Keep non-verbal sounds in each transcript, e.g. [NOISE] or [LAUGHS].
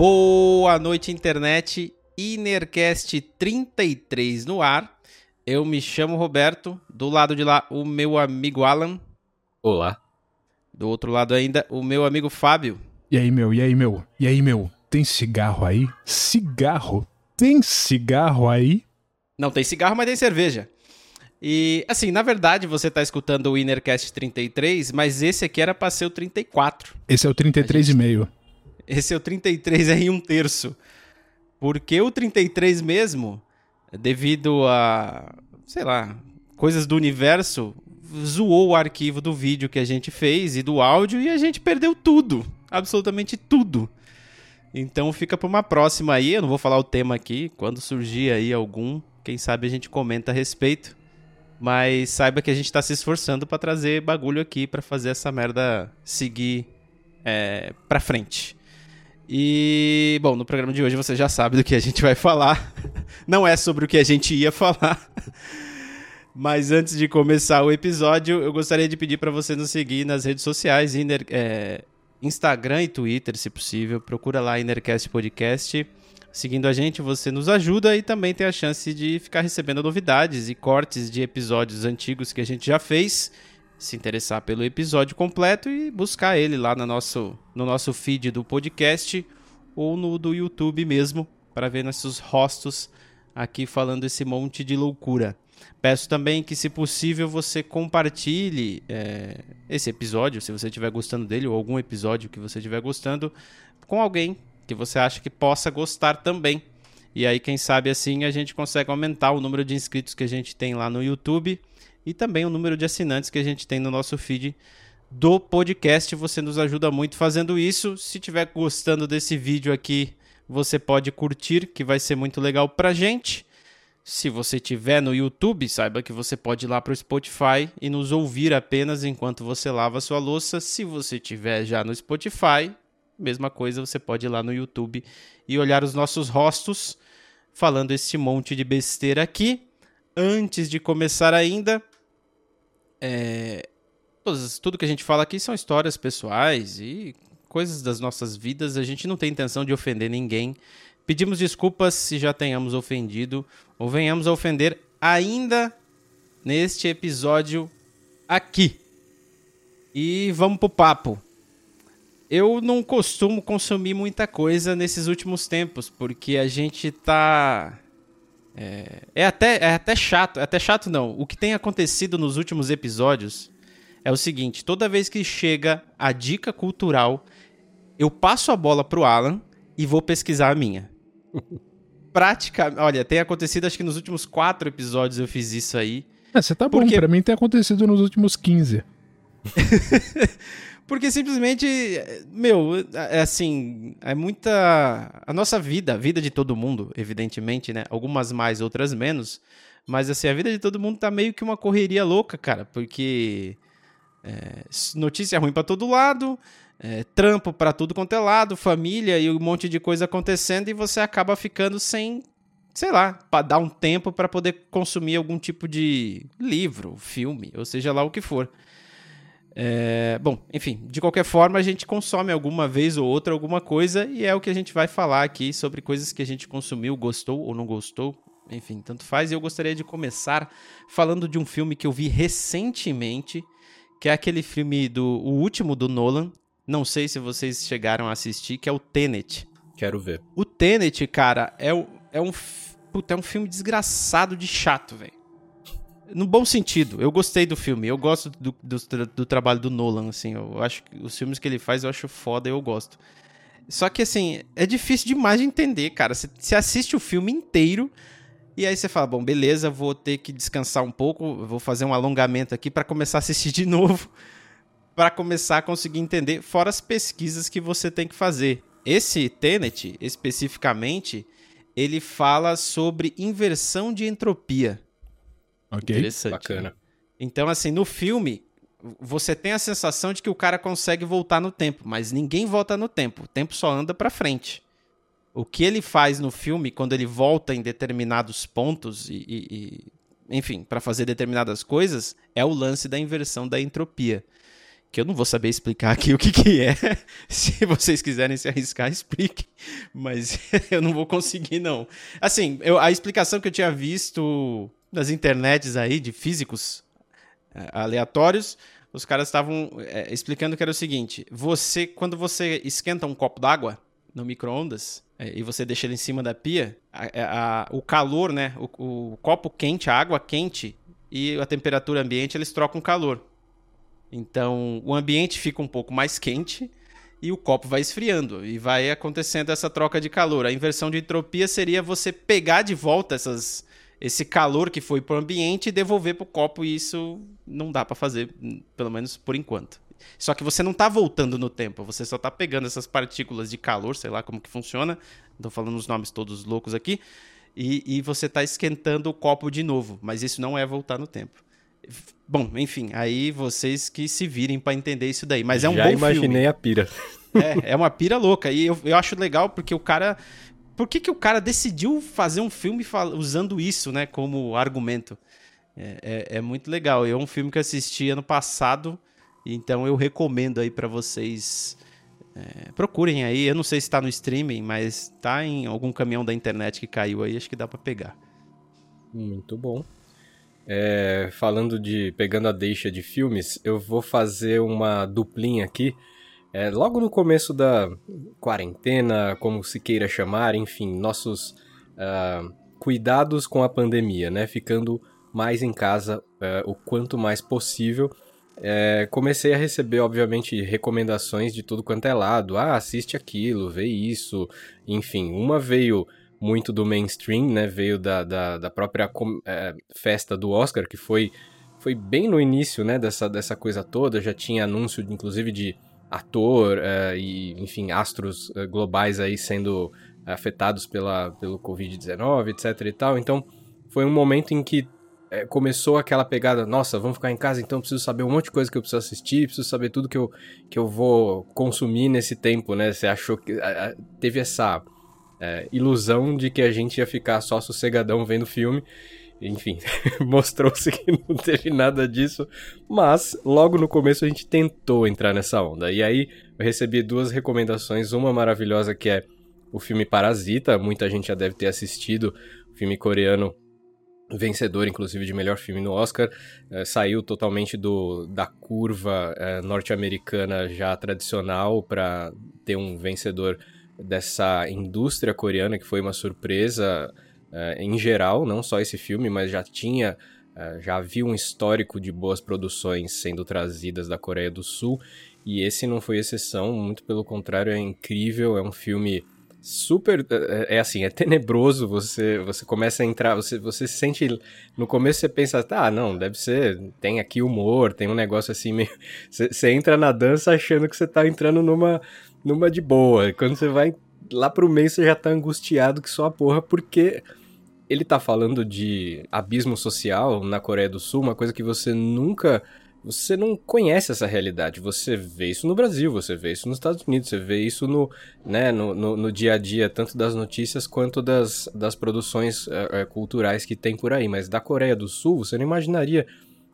Boa noite, internet. Inercast 33 no ar. Eu me chamo Roberto. Do lado de lá, o meu amigo Alan. Olá. Do outro lado ainda, o meu amigo Fábio. E aí, meu? E aí, meu? E aí, meu? Tem cigarro aí? Cigarro? Tem cigarro aí? Não tem cigarro, mas tem cerveja. E, assim, na verdade, você está escutando o Innercast 33, mas esse aqui era para ser o 34. Esse é o 33,5. Esse é o 33 é em um terço. Porque o 33 mesmo, devido a, sei lá, coisas do universo, zoou o arquivo do vídeo que a gente fez e do áudio e a gente perdeu tudo. Absolutamente tudo. Então fica para uma próxima aí, eu não vou falar o tema aqui, quando surgir aí algum, quem sabe a gente comenta a respeito. Mas saiba que a gente está se esforçando para trazer bagulho aqui para fazer essa merda seguir é, para frente. E, bom, no programa de hoje você já sabe do que a gente vai falar. [LAUGHS] Não é sobre o que a gente ia falar. [LAUGHS] Mas antes de começar o episódio, eu gostaria de pedir para você nos seguir nas redes sociais, é, Instagram e Twitter, se possível. Procura lá Inercast Podcast. Seguindo a gente, você nos ajuda e também tem a chance de ficar recebendo novidades e cortes de episódios antigos que a gente já fez se interessar pelo episódio completo e buscar ele lá no nosso, no nosso feed do podcast ou no do YouTube mesmo, para ver nossos rostos aqui falando esse monte de loucura. Peço também que, se possível, você compartilhe é, esse episódio, se você estiver gostando dele, ou algum episódio que você estiver gostando, com alguém que você acha que possa gostar também. E aí, quem sabe assim, a gente consegue aumentar o número de inscritos que a gente tem lá no YouTube e também o número de assinantes que a gente tem no nosso feed do podcast. Você nos ajuda muito fazendo isso. Se estiver gostando desse vídeo aqui, você pode curtir, que vai ser muito legal pra gente. Se você estiver no YouTube, saiba que você pode ir lá para o Spotify e nos ouvir apenas enquanto você lava sua louça. Se você estiver já no Spotify, mesma coisa, você pode ir lá no YouTube e olhar os nossos rostos falando esse monte de besteira aqui. Antes de começar ainda, é, tudo que a gente fala aqui são histórias pessoais e coisas das nossas vidas. A gente não tem intenção de ofender ninguém. Pedimos desculpas se já tenhamos ofendido ou venhamos a ofender ainda neste episódio aqui. E vamos pro papo. Eu não costumo consumir muita coisa nesses últimos tempos, porque a gente tá é, é, até, é até chato, é até chato não. O que tem acontecido nos últimos episódios é o seguinte: toda vez que chega a dica cultural, eu passo a bola pro Alan e vou pesquisar a minha. [LAUGHS] Praticamente. Olha, tem acontecido, acho que nos últimos quatro episódios eu fiz isso aí. É, você tá bom, porque... pra mim tem acontecido nos últimos 15. [LAUGHS] Porque simplesmente, meu, é assim, é muita. A nossa vida, a vida de todo mundo, evidentemente, né? Algumas mais, outras menos. Mas assim, a vida de todo mundo tá meio que uma correria louca, cara. Porque. É, notícia ruim para todo lado, é, trampo para tudo quanto é lado, família e um monte de coisa acontecendo e você acaba ficando sem, sei lá, para dar um tempo para poder consumir algum tipo de livro, filme, ou seja lá o que for. É, bom, enfim, de qualquer forma, a gente consome alguma vez ou outra alguma coisa e é o que a gente vai falar aqui sobre coisas que a gente consumiu, gostou ou não gostou, enfim, tanto faz. E eu gostaria de começar falando de um filme que eu vi recentemente, que é aquele filme do o último do Nolan. Não sei se vocês chegaram a assistir, que é o Tenet. Quero ver. O Tenet, cara, é, é um puta, é um filme desgraçado de chato, velho no bom sentido. Eu gostei do filme. Eu gosto do, do, do, trabalho do Nolan, assim. Eu acho que os filmes que ele faz eu acho foda eu gosto. Só que, assim, é difícil demais de entender, cara. Você assiste o filme inteiro e aí você fala, bom, beleza, vou ter que descansar um pouco, vou fazer um alongamento aqui para começar a assistir de [LAUGHS] novo, para começar a conseguir entender, fora as pesquisas que você tem que fazer. Esse Tenet, especificamente, ele fala sobre inversão de entropia. Ok. Interessante. Bacana. Então, assim, no filme, você tem a sensação de que o cara consegue voltar no tempo, mas ninguém volta no tempo. O tempo só anda para frente. O que ele faz no filme, quando ele volta em determinados pontos e, e, e enfim, para fazer determinadas coisas, é o lance da inversão da entropia. que eu não vou saber explicar aqui [LAUGHS] o que, que é. [LAUGHS] Se vocês quiserem se arriscar, [LAUGHS] expliquem. Mas eu não vou conseguir, não. Assim, eu, a explicação que eu tinha visto nas internets aí de físicos é, aleatórios, os caras estavam é, explicando que era o seguinte: você, quando você esquenta um copo d'água no micro-ondas é, e você deixa ele em cima da pia, a, a, o calor, né? O, o copo quente, a água quente e a temperatura ambiente, eles trocam calor. Então, o ambiente fica um pouco mais quente e o copo vai esfriando e vai acontecendo essa troca de calor. A inversão de entropia seria você pegar de volta essas, esse calor que foi para o ambiente e devolver para o copo, e isso não dá para fazer, pelo menos por enquanto. Só que você não está voltando no tempo, você só está pegando essas partículas de calor, sei lá como que funciona, estou falando os nomes todos loucos aqui, e, e você está esquentando o copo de novo, mas isso não é voltar no tempo. Bom, enfim, aí vocês que se virem para entender isso daí. Mas é um Já bom imaginei filme. a pira. É, é uma pira louca. E eu, eu acho legal porque o cara. Por que, que o cara decidiu fazer um filme usando isso, né, como argumento? É, é, é muito legal. É um filme que eu assisti ano passado, então eu recomendo aí para vocês. É, procurem aí. Eu não sei se está no streaming, mas tá em algum caminhão da internet que caiu aí, acho que dá para pegar. Muito bom. É, falando de. pegando a deixa de filmes, eu vou fazer uma duplinha aqui. É, logo no começo da quarentena, como se queira chamar, enfim, nossos uh, cuidados com a pandemia, né? Ficando mais em casa uh, o quanto mais possível. É, comecei a receber, obviamente, recomendações de tudo quanto é lado. Ah, assiste aquilo, vê isso. Enfim, uma veio muito do mainstream, né? Veio da, da, da própria é, festa do Oscar, que foi, foi bem no início, né? Dessa, dessa coisa toda. Já tinha anúncio, inclusive, de ator é, e, enfim, astros é, globais aí sendo afetados pela, pelo Covid-19, etc e tal. Então, foi um momento em que é, começou aquela pegada, nossa, vamos ficar em casa, então preciso saber um monte de coisa que eu preciso assistir, preciso saber tudo que eu, que eu vou consumir nesse tempo, né? Você achou que teve essa ilusão de que a gente ia ficar só sossegadão vendo filme. Enfim, [LAUGHS] mostrou-se que não teve nada disso, mas logo no começo a gente tentou entrar nessa onda. E aí eu recebi duas recomendações, uma maravilhosa que é o filme Parasita, muita gente já deve ter assistido, filme coreano vencedor, inclusive, de melhor filme no Oscar, é, saiu totalmente do, da curva é, norte-americana já tradicional para ter um vencedor dessa indústria coreana que foi uma surpresa uh, em geral, não só esse filme, mas já tinha, uh, já havia um histórico de boas produções sendo trazidas da Coreia do Sul e esse não foi exceção, muito pelo contrário, é incrível, é um filme super é, é assim é tenebroso você você começa a entrar você você se sente no começo você pensa tá não deve ser tem aqui humor tem um negócio assim meio [LAUGHS] você, você entra na dança achando que você tá entrando numa numa de boa. Quando você vai lá pro meio, você já tá angustiado que só a porra, porque ele tá falando de abismo social na Coreia do Sul, uma coisa que você nunca. Você não conhece essa realidade. Você vê isso no Brasil, você vê isso nos Estados Unidos, você vê isso no, né, no, no, no dia a dia, tanto das notícias quanto das, das produções é, culturais que tem por aí. Mas da Coreia do Sul, você não imaginaria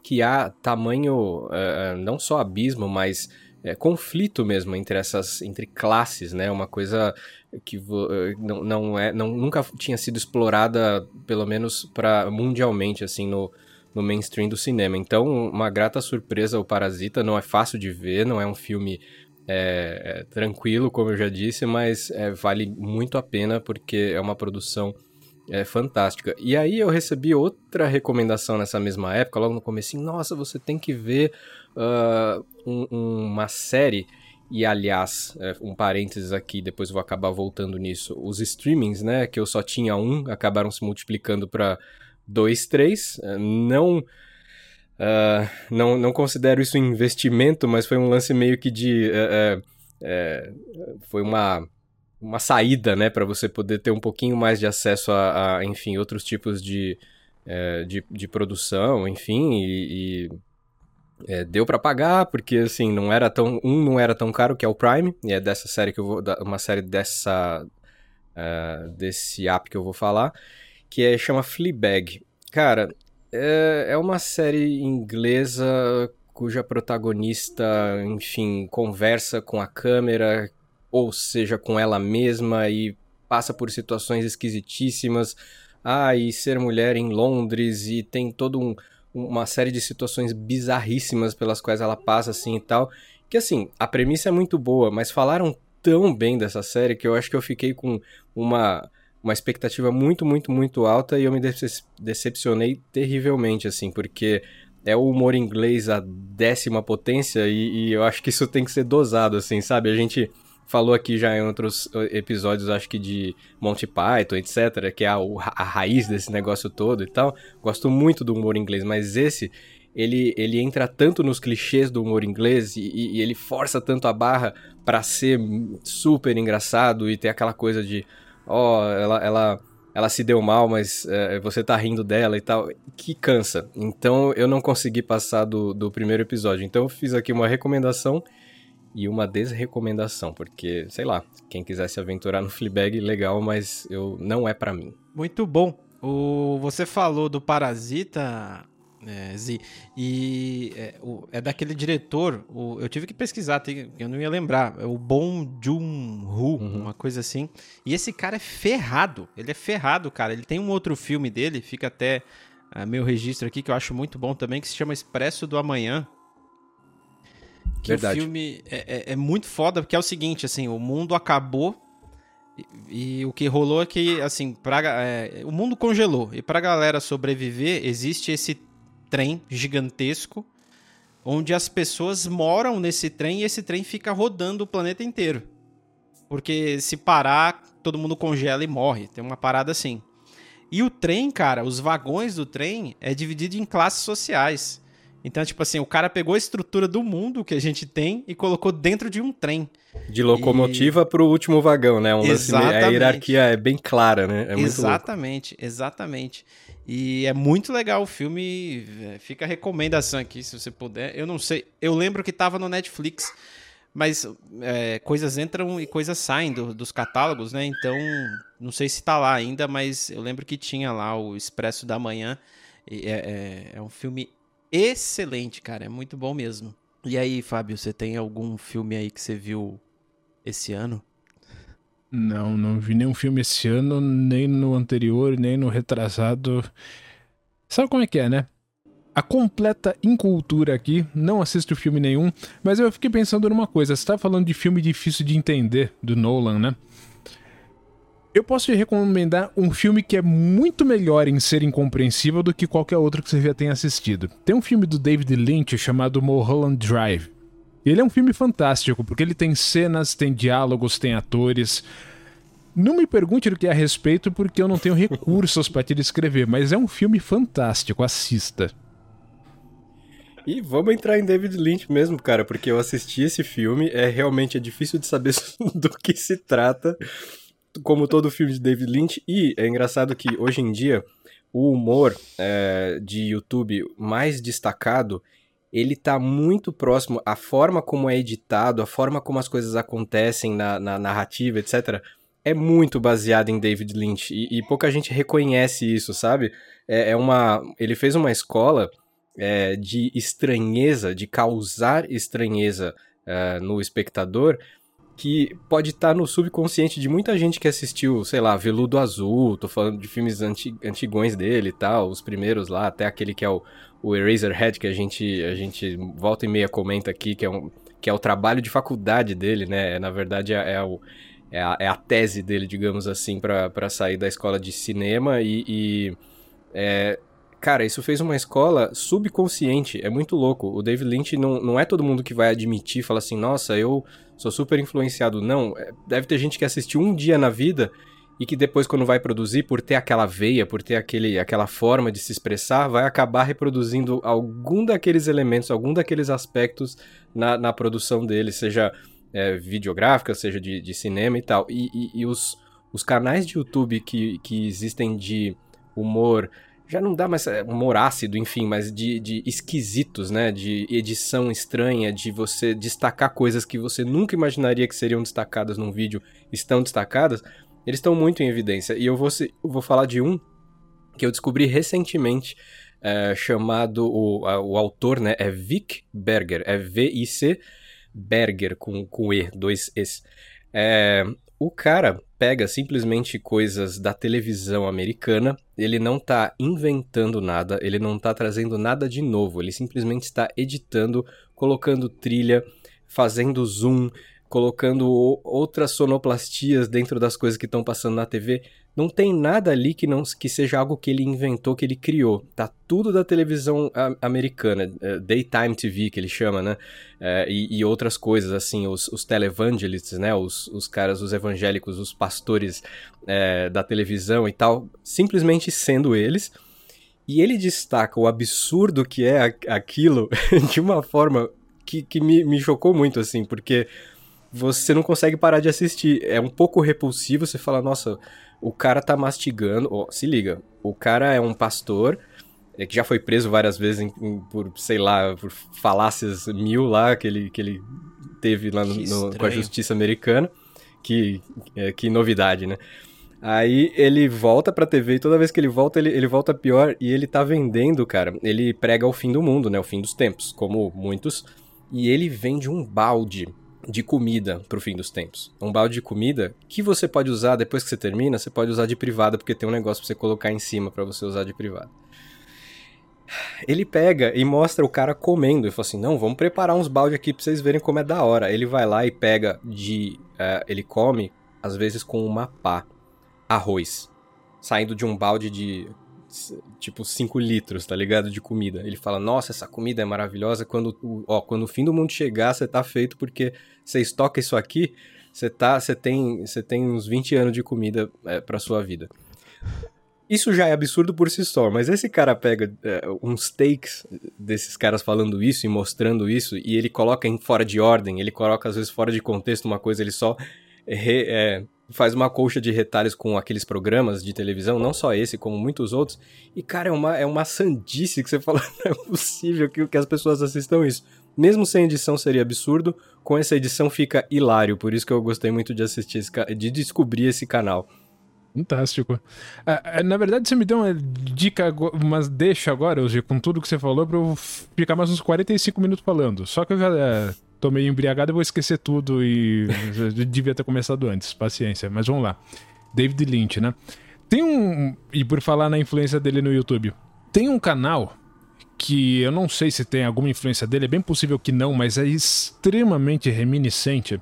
que há tamanho, é, não só abismo, mas é, conflito mesmo entre essas entre classes, né? Uma coisa que eh, não, não é não, nunca tinha sido explorada pelo menos para mundialmente assim no, no mainstream do cinema. Então, uma grata surpresa o Parasita, não é fácil de ver, não é um filme é, é, tranquilo, como eu já disse, mas é, vale muito a pena porque é uma produção é fantástica. E aí eu recebi outra recomendação nessa mesma época, logo no começo, nossa, você tem que ver uh, um, uma série, e aliás, é, um parênteses aqui, depois vou acabar voltando nisso, os streamings, né, que eu só tinha um, acabaram se multiplicando para dois, três, é, não... Uh, não, não considero isso um investimento, mas foi um lance meio que de. Uh, uh, foi uma, uma saída, né, para você poder ter um pouquinho mais de acesso a, a enfim, outros tipos de, de, de, produção, enfim, e, e é, deu para pagar, porque assim, não era tão. Um não era tão caro, que é o Prime, e é dessa série que eu vou. Uma série dessa. Uh, desse app que eu vou falar, que é, chama Fleabag. Cara, é, é uma série inglesa cuja protagonista, enfim, conversa com a câmera, ou seja, com ela mesma e passa por situações esquisitíssimas. Ah, e ser mulher em Londres e tem todo um, uma série de situações bizarríssimas pelas quais ela passa assim e tal. Que assim, a premissa é muito boa, mas falaram tão bem dessa série que eu acho que eu fiquei com uma uma expectativa muito, muito, muito alta e eu me decepcionei terrivelmente, assim, porque é o humor inglês a décima potência e, e, eu acho que isso tem que ser dosado, assim, sabe? A gente falou aqui já em outros episódios, acho que de Monty Python, etc., que é a, a raiz desse negócio todo e tal. Gosto muito do humor inglês, mas esse ele, ele entra tanto nos clichês do humor inglês e, e ele força tanto a barra para ser super engraçado e ter aquela coisa de, ó, oh, ela, ela, ela se deu mal, mas é, você tá rindo dela e tal, que cansa. Então eu não consegui passar do, do primeiro episódio. Então eu fiz aqui uma recomendação e uma desrecomendação, porque, sei lá, quem quiser se aventurar [LAUGHS] no Fleabag, legal, mas eu não é para mim. Muito bom. O, você falou do Parasita, é, Z, e é, o, é, daquele diretor, o, eu tive que pesquisar, tem, eu não ia lembrar, é o Bong Joon-ho, uhum. uma coisa assim. E esse cara é ferrado, ele é ferrado, cara. Ele tem um outro filme dele, fica até uh, meu registro aqui, que eu acho muito bom também, que se chama Expresso do Amanhã, que Verdade. o filme é, é, é, muito foda, porque é o seguinte, assim, o mundo acabou e, e o que rolou é que, assim, pra, é, o mundo congelou. E pra galera sobreviver, existe esse trem gigantesco onde as pessoas moram nesse trem e esse trem fica rodando o planeta inteiro. Porque se parar, todo mundo congela e morre. Tem uma parada assim. E o trem, cara, os vagões do trem é dividido em classes sociais. Então, tipo assim, o cara pegou a estrutura do mundo que a gente tem e colocou dentro de um trem. De locomotiva e... pro último vagão, né? Um exatamente. a hierarquia é bem clara, né? É exatamente, exatamente. E é muito legal o filme. É, fica a recomendação aqui, se você puder. Eu não sei. Eu lembro que tava no Netflix, mas é, coisas entram e coisas saem do, dos catálogos, né? Então, não sei se tá lá ainda, mas eu lembro que tinha lá o Expresso da Manhã. É, é, é um filme excelente, cara. É muito bom mesmo. E aí, Fábio, você tem algum filme aí que você viu esse ano? Não, não vi nenhum filme esse ano, nem no anterior, nem no retrasado. Sabe como é que é, né? A completa incultura aqui, não assisto filme nenhum, mas eu fiquei pensando numa coisa. Você tá falando de filme difícil de entender, do Nolan, né? Eu posso te recomendar um filme que é muito melhor em ser incompreensível do que qualquer outro que você já tenha assistido. Tem um filme do David Lynch chamado Mulholland Drive. Ele é um filme fantástico, porque ele tem cenas, tem diálogos, tem atores. Não me pergunte do que é a respeito, porque eu não tenho recursos para te descrever, mas é um filme fantástico, assista. E vamos entrar em David Lynch mesmo, cara, porque eu assisti esse filme, é realmente é difícil de saber [LAUGHS] do que se trata como todo filme de David Lynch. E é engraçado que hoje em dia o humor é, de YouTube mais destacado ele tá muito próximo, a forma como é editado, a forma como as coisas acontecem na, na narrativa, etc., é muito baseado em David Lynch. E, e pouca gente reconhece isso, sabe? É, é uma. Ele fez uma escola é, de estranheza, de causar estranheza é, no espectador, que pode estar tá no subconsciente de muita gente que assistiu, sei lá, Veludo Azul, tô falando de filmes anti antigões dele e tal, os primeiros lá, até aquele que é o, o Eraserhead, que a gente, a gente volta e meia comenta aqui, que é, um, que é o trabalho de faculdade dele, né? Na verdade, é, é, o, é, a, é a tese dele, digamos assim, para sair da escola de cinema e... e é, Cara, isso fez uma escola subconsciente, é muito louco. O David Lynch não, não é todo mundo que vai admitir, fala assim, nossa, eu sou super influenciado. Não, é, deve ter gente que assistiu um dia na vida e que depois, quando vai produzir, por ter aquela veia, por ter aquele, aquela forma de se expressar, vai acabar reproduzindo algum daqueles elementos, algum daqueles aspectos na, na produção dele, seja é, videográfica, seja de, de cinema e tal. E, e, e os, os canais de YouTube que, que existem de humor já não dá mais é, humor ácido, enfim, mas de, de esquisitos, né? De edição estranha, de você destacar coisas que você nunca imaginaria que seriam destacadas num vídeo, estão destacadas, eles estão muito em evidência. E eu vou, eu vou falar de um que eu descobri recentemente. é, chamado, o, a, o autor né, é Vic Berger, é V-I-C Berger, com, com E, dois Es. É, o cara pega simplesmente coisas da televisão americana, ele não tá inventando nada, ele não tá trazendo nada de novo, ele simplesmente está editando, colocando trilha, fazendo zoom, colocando outras sonoplastias dentro das coisas que estão passando na TV. Não tem nada ali que não que seja algo que ele inventou, que ele criou. Tá tudo da televisão americana, é, daytime TV que ele chama, né? É, e, e, outras coisas assim, os, os televangelists, né? Os, os caras, os evangélicos, os pastores é, da televisão e tal, simplesmente sendo eles. E ele destaca o absurdo que é aquilo [LAUGHS] de uma forma que, que me, me chocou muito, assim, porque você não consegue parar de assistir. É um pouco repulsivo, você fala, nossa, o cara tá mastigando. Oh, se liga, o cara é um pastor é, que já foi preso várias vezes em, em, por, sei lá, por falácias mil lá que ele, que ele teve lá no, no, com a justiça americana. Que, é, que novidade, né? Aí ele volta pra TV e toda vez que ele volta, ele, ele volta pior e ele tá vendendo, cara. Ele prega o fim do mundo, né? O fim dos tempos, como muitos. E ele vende um balde de comida pro fim dos tempos. Um balde de comida que você pode usar depois que você termina, você pode usar de privada, porque tem um negócio pra você colocar em cima para você usar de privada. Ele pega e mostra o cara comendo e fala assim: Não, vamos preparar uns balde aqui pra vocês verem como é da hora. Ele vai lá e pega de. Uh, ele come, às vezes, com uma pá, arroz, saindo de um balde de tipo 5 litros, tá ligado? De comida. Ele fala: Nossa, essa comida é maravilhosa. Quando, ó, quando o fim do mundo chegar, você tá feito porque você estoca isso aqui, você tá, você tem, você tem uns 20 anos de comida é, para sua vida. Isso já é absurdo por si só, mas esse cara pega é, uns takes desses caras falando isso e mostrando isso, e ele coloca em fora de ordem, ele coloca às vezes fora de contexto uma coisa, ele só re, é, faz uma colcha de retalhos com aqueles programas de televisão, não só esse, como muitos outros. E, cara, é uma, é uma sandice que você fala, [LAUGHS] não é possível que, que as pessoas assistam isso. Mesmo sem edição seria absurdo, com essa edição fica hilário, por isso que eu gostei muito de assistir, esse, de descobrir esse canal. Fantástico. Ah, na verdade, você me deu uma dica, mas deixa agora, hoje, com tudo que você falou, pra eu ficar mais uns 45 minutos falando. Só que eu já é, tô meio embriagado, eu vou esquecer tudo e [LAUGHS] devia ter começado antes. Paciência, mas vamos lá. David Lynch, né? Tem um. E por falar na influência dele no YouTube, tem um canal que eu não sei se tem alguma influência dele, é bem possível que não, mas é extremamente reminiscente.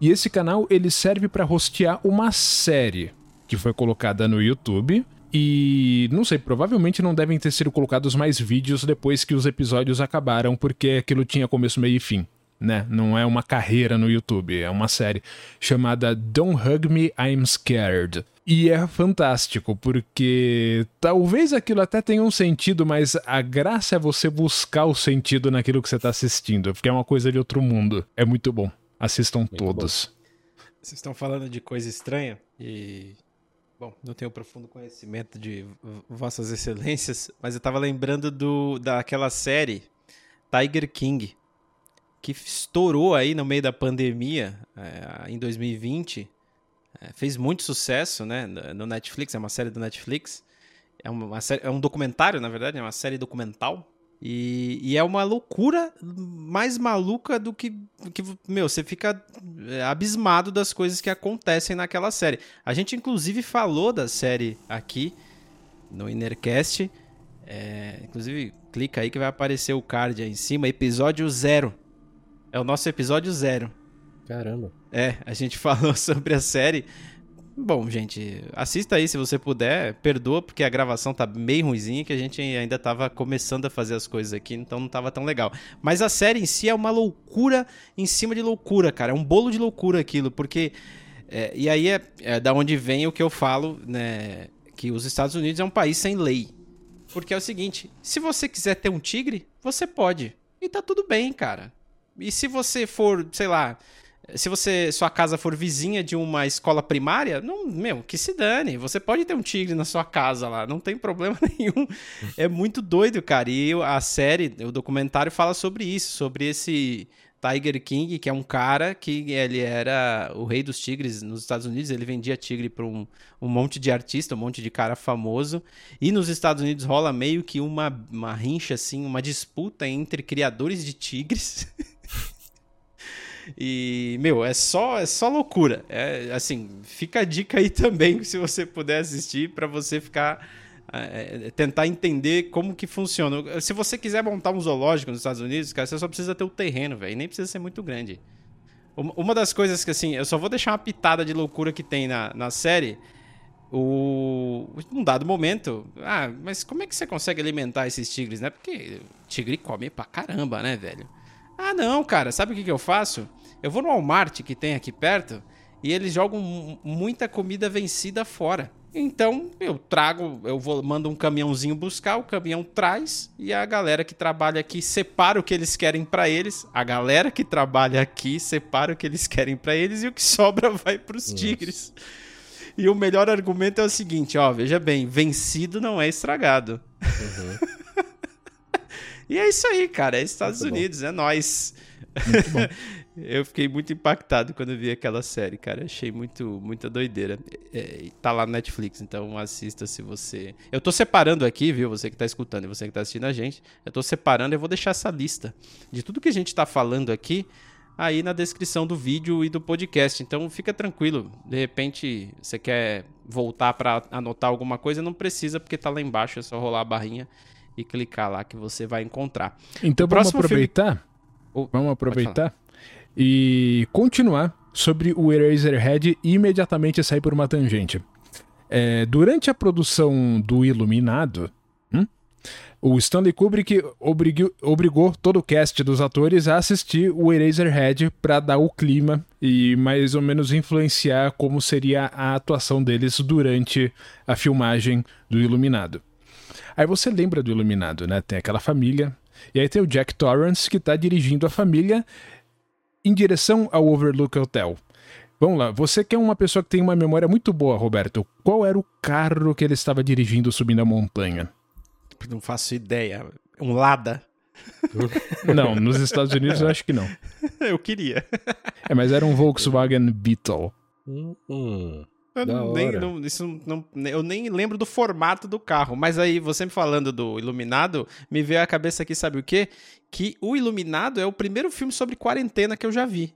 E esse canal ele serve para hostear uma série que foi colocada no YouTube. E não sei, provavelmente não devem ter sido colocados mais vídeos depois que os episódios acabaram, porque aquilo tinha começo, meio e fim né? Não é uma carreira no YouTube, é uma série chamada Don't Hug Me, I'm Scared. E é fantástico, porque talvez aquilo até tenha um sentido, mas a graça é você buscar o sentido naquilo que você está assistindo, porque é uma coisa de outro mundo. É muito bom. Assistam muito todos. Bom. Vocês estão falando de coisa estranha e. Bom, não tenho profundo conhecimento de Vossas Excelências, mas eu estava lembrando do, daquela série Tiger King que estourou aí no meio da pandemia, é, em 2020. É, fez muito sucesso, né? No Netflix, é uma série do Netflix. É, uma série, é um documentário, na verdade, é uma série documental. E, e, é uma loucura mais maluca do que, que. Meu, você fica é, abismado das coisas que acontecem naquela série. A gente, inclusive, falou da série aqui no Innercast. É, inclusive, clica aí que vai aparecer o card aí em cima, episódio zero. É o nosso episódio zero. Caramba. É, a gente [LAUGHS] falou sobre a série. Bom, gente, assista aí se você puder. Perdoa porque a gravação tá meio ruimzinha que a gente ainda tava começando a fazer as coisas aqui, então não tava tão legal. Mas a série em si é uma loucura em cima de loucura, cara. É um bolo de loucura aquilo, porque. É, e aí é, é da onde vem o que eu falo, né? Que os Estados Unidos é um país sem lei. Porque é o seguinte: se você quiser ter um tigre, você pode. E tá tudo bem, cara. E se você for, sei lá, se você sua casa for vizinha de uma escola primária, não, meu, que se dane. Você pode ter um tigre na sua casa lá, não tem problema [LAUGHS] nenhum. É muito doido, cara. E a série, o documentário fala sobre isso, sobre esse Tiger King, que é um cara que ele era o rei dos tigres nos Estados Unidos. Ele vendia tigre para um, um monte de artista, um monte de cara famoso. E nos Estados Unidos rola meio que uma, uma rincha, assim, uma disputa entre criadores de tigres. [LAUGHS] E, meu, é só, é só loucura. É, assim, fica a dica aí também, [LAUGHS] se você puder assistir, para você ficar. É, é, tentar entender como que funciona. Se você quiser montar um zoológico nos Estados Unidos, cara, você só precisa ter o terreno, velho. Nem precisa ser muito grande. Uma das coisas que, assim, eu só vou deixar uma pitada de loucura que tem na, na série. O... Um dado momento. Ah, mas como é que você consegue alimentar esses tigres, né? Porque tigre come pra caramba, né, velho? Ah, não, cara, sabe o que, que eu faço? Eu vou no Walmart que tem aqui perto e eles jogam muita comida vencida fora. Então eu trago, eu vou mando um caminhãozinho buscar, o caminhão traz e a galera que trabalha aqui separa o que eles querem para eles. A galera que trabalha aqui separa o que eles querem para eles e o que [LAUGHS] sobra vai para os tigres. E o melhor argumento é o seguinte, ó, veja bem, vencido não é estragado. Uhum. [LAUGHS] E é isso aí, cara. É Estados muito Unidos, bom. é nós. [LAUGHS] eu fiquei muito impactado quando vi aquela série, cara. Achei muito, muita doideira. É, tá lá no Netflix, então assista se você. Eu tô separando aqui, viu? Você que tá escutando e você que tá assistindo a gente. Eu tô separando, eu vou deixar essa lista de tudo que a gente tá falando aqui aí na descrição do vídeo e do podcast. Então fica tranquilo. De repente você quer voltar para anotar alguma coisa, não precisa, porque tá lá embaixo, é só rolar a barrinha e clicar lá que você vai encontrar. Então vamos aproveitar. Filme... Vamos aproveitar e continuar sobre o Eraserhead e imediatamente sair por uma tangente. É, durante a produção do Iluminado, hum, o Stanley Kubrick obrigou, obrigou todo o cast dos atores a assistir o Eraserhead para dar o clima e mais ou menos influenciar como seria a atuação deles durante a filmagem do Iluminado. Aí você lembra do Iluminado, né? Tem aquela família. E aí tem o Jack Torrance que está dirigindo a família em direção ao Overlook Hotel. Vamos lá, você que é uma pessoa que tem uma memória muito boa, Roberto, qual era o carro que ele estava dirigindo subindo a montanha? Não faço ideia. Um Lada? [LAUGHS] não, nos Estados Unidos eu acho que não. [LAUGHS] Eu queria. É, mas era um Volkswagen Beetle. Hum, hum. Eu nem, não, isso não, eu nem lembro do formato do carro, mas aí você me falando do Iluminado, me veio à cabeça aqui, sabe o quê? Que o Iluminado é o primeiro filme sobre quarentena que eu já vi,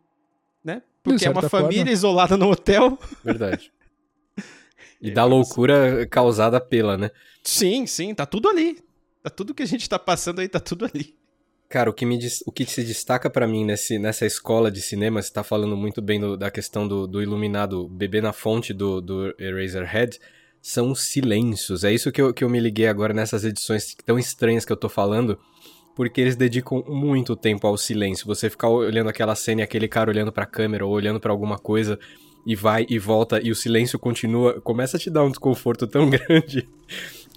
né? Porque é uma família forma. isolada no hotel. Verdade. [LAUGHS] E da loucura causada pela, né? Sim, sim, tá tudo ali. Tá tudo que a gente tá passando aí, tá tudo ali. Cara, o que, me, o que se destaca para mim nesse, nessa escola de cinema, você tá falando muito bem do, da questão do, do iluminado, bebê na fonte do, do Eraserhead, são os silêncios. É isso que eu, que eu me liguei agora nessas edições tão estranhas que eu tô falando, porque eles dedicam muito tempo ao silêncio. Você ficar olhando aquela cena e aquele cara olhando pra câmera ou olhando para alguma coisa e vai e volta e o silêncio continua, começa a te dar um desconforto tão [LAUGHS] grande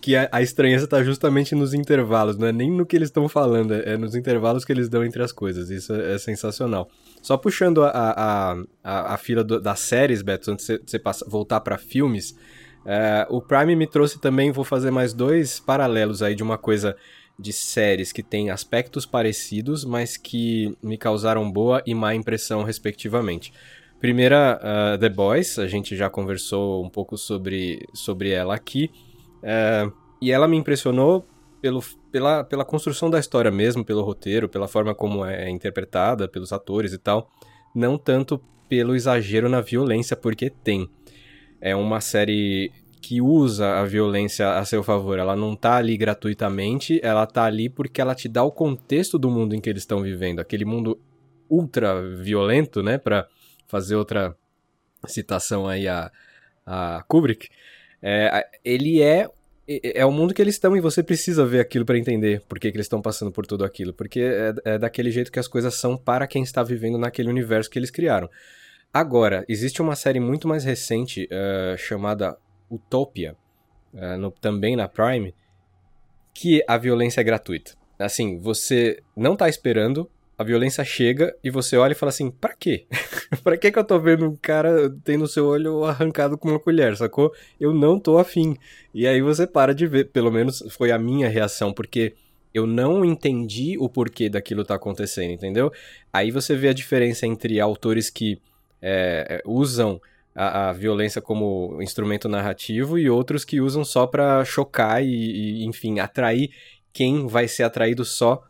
que a, a estranheza tá justamente nos intervalos, não é nem no que eles estão falando, é, é, nos intervalos que eles dão entre as coisas. Isso é, é sensacional. Só puxando a, a, a, a fila do, das séries, Beto, antes de você voltar para filmes, é, o Prime me trouxe também, vou fazer mais dois paralelos aí de uma coisa de séries que tem aspectos parecidos, mas que me causaram boa e má impressão, respectivamente. Primeira, uh, The Boys, a gente já conversou um pouco sobre, sobre ela aqui. É, e ela me impressionou pelo, pela, pela construção da história mesmo, pelo roteiro, pela forma como é interpretada, pelos atores e tal. Não tanto pelo exagero na violência, porque tem. É uma série que usa a violência a seu favor. Ela não tá ali gratuitamente, ela tá ali porque ela te dá o contexto do mundo em que eles estão vivendo. Aquele mundo ultra violento, né? Pra fazer outra citação aí a, a Kubrick. É, ele é é o mundo que eles estão e você precisa ver aquilo para entender por que, que eles estão passando por tudo aquilo. Porque é, é, daquele jeito que as coisas são para quem está vivendo naquele universo que eles criaram. Agora, existe uma série muito mais recente uh, chamada Utopia, uh, no, também na Prime, que a violência é gratuita. Assim, você não tá esperando, a violência chega e você olha e fala assim: pra quê? [LAUGHS] pra que que eu tô vendo um cara tendo seu olho arrancado com uma colher, sacou? Eu não tô afim. E aí você para de ver, pelo menos foi a minha reação, porque eu não entendi o porquê daquilo tá acontecendo, entendeu? Aí você vê a diferença entre autores que é, usam a, a, violência como instrumento narrativo e outros que usam só para chocar e, e, enfim, atrair quem vai ser atraído só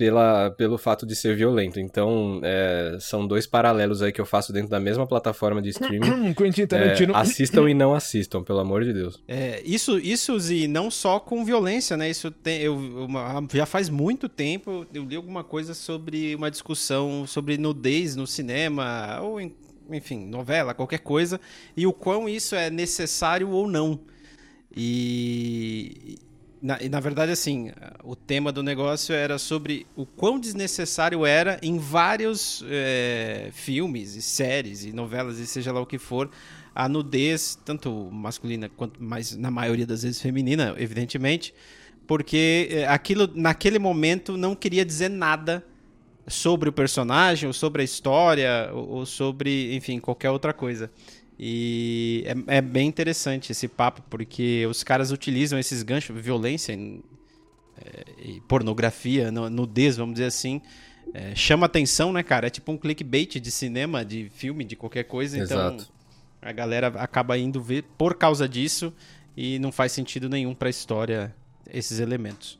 pela, pelo fato de ser violento. Então, é, são dois paralelos aí que eu faço dentro da mesma plataforma de streaming. [COUGHS] Quentin Tarantino. É, assistam e não assistam, pelo amor de Deus. É, isso, isso e não só com violência, né? Isso tem, eu, uma, já faz muito tempo eu li alguma coisa sobre uma discussão sobre nudez no cinema, ou enfim, novela, qualquer coisa, e o quão isso é necessário ou não. E, na, na verdade, assim, o tema do negócio era sobre o quão desnecessário era em vários é, filmes e séries e novelas e seja lá o que for, a nudez, tanto masculina quanto, mas na maioria das vezes feminina, evidentemente, porque é, aquilo naquele momento não queria dizer nada sobre o personagem, ou sobre a história, ou sobre, enfim, qualquer outra coisa. E é, é, bem interessante esse papo, porque os caras utilizam esses ganchos, violência é, e pornografia, nudez, vamos dizer assim. É, chama atenção, né, cara? É tipo um clickbait de cinema, de filme, de qualquer coisa. Então Exato. a galera acaba indo ver por causa disso e não faz sentido nenhum para a história esses elementos.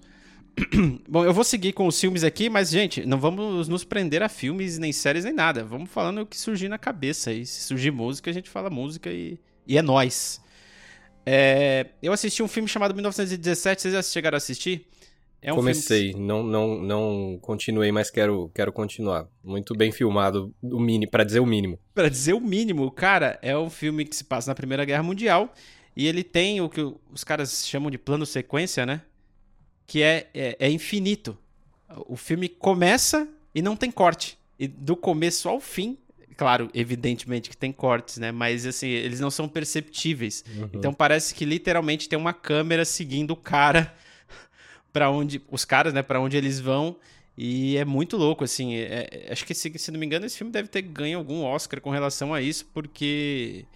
[CLEARS THROAT] Bom, eu vou seguir com os filmes aqui, mas, gente, não vamos nos prender a filmes, nem séries, nem nada. Vamos falando o que surgir na cabeça. E se surgir música, a gente fala música e, e é nós. É, eu assisti um filme chamado 1917, vocês já chegaram a assistir? É um Comecei, que... não, não, não continuei, mas quero, quero continuar. Muito bem filmado, o mini, para dizer o mínimo. [LAUGHS] Para dizer o mínimo, cara, é um filme que se passa na Primeira Guerra Mundial e ele tem o que os caras chamam de plano sequência, né? Que é, é, é infinito. O filme começa e não tem corte. E do começo ao fim claro, evidentemente que tem cortes, né? Mas assim, eles não são perceptíveis. Uhum. Então parece que literalmente tem uma câmera seguindo o cara [LAUGHS] para onde os caras, né, para onde eles vão. E é muito louco, assim. É, é, acho que se, se, não me engano, esse filme deve ter ganho algum Oscar com relação a isso, porque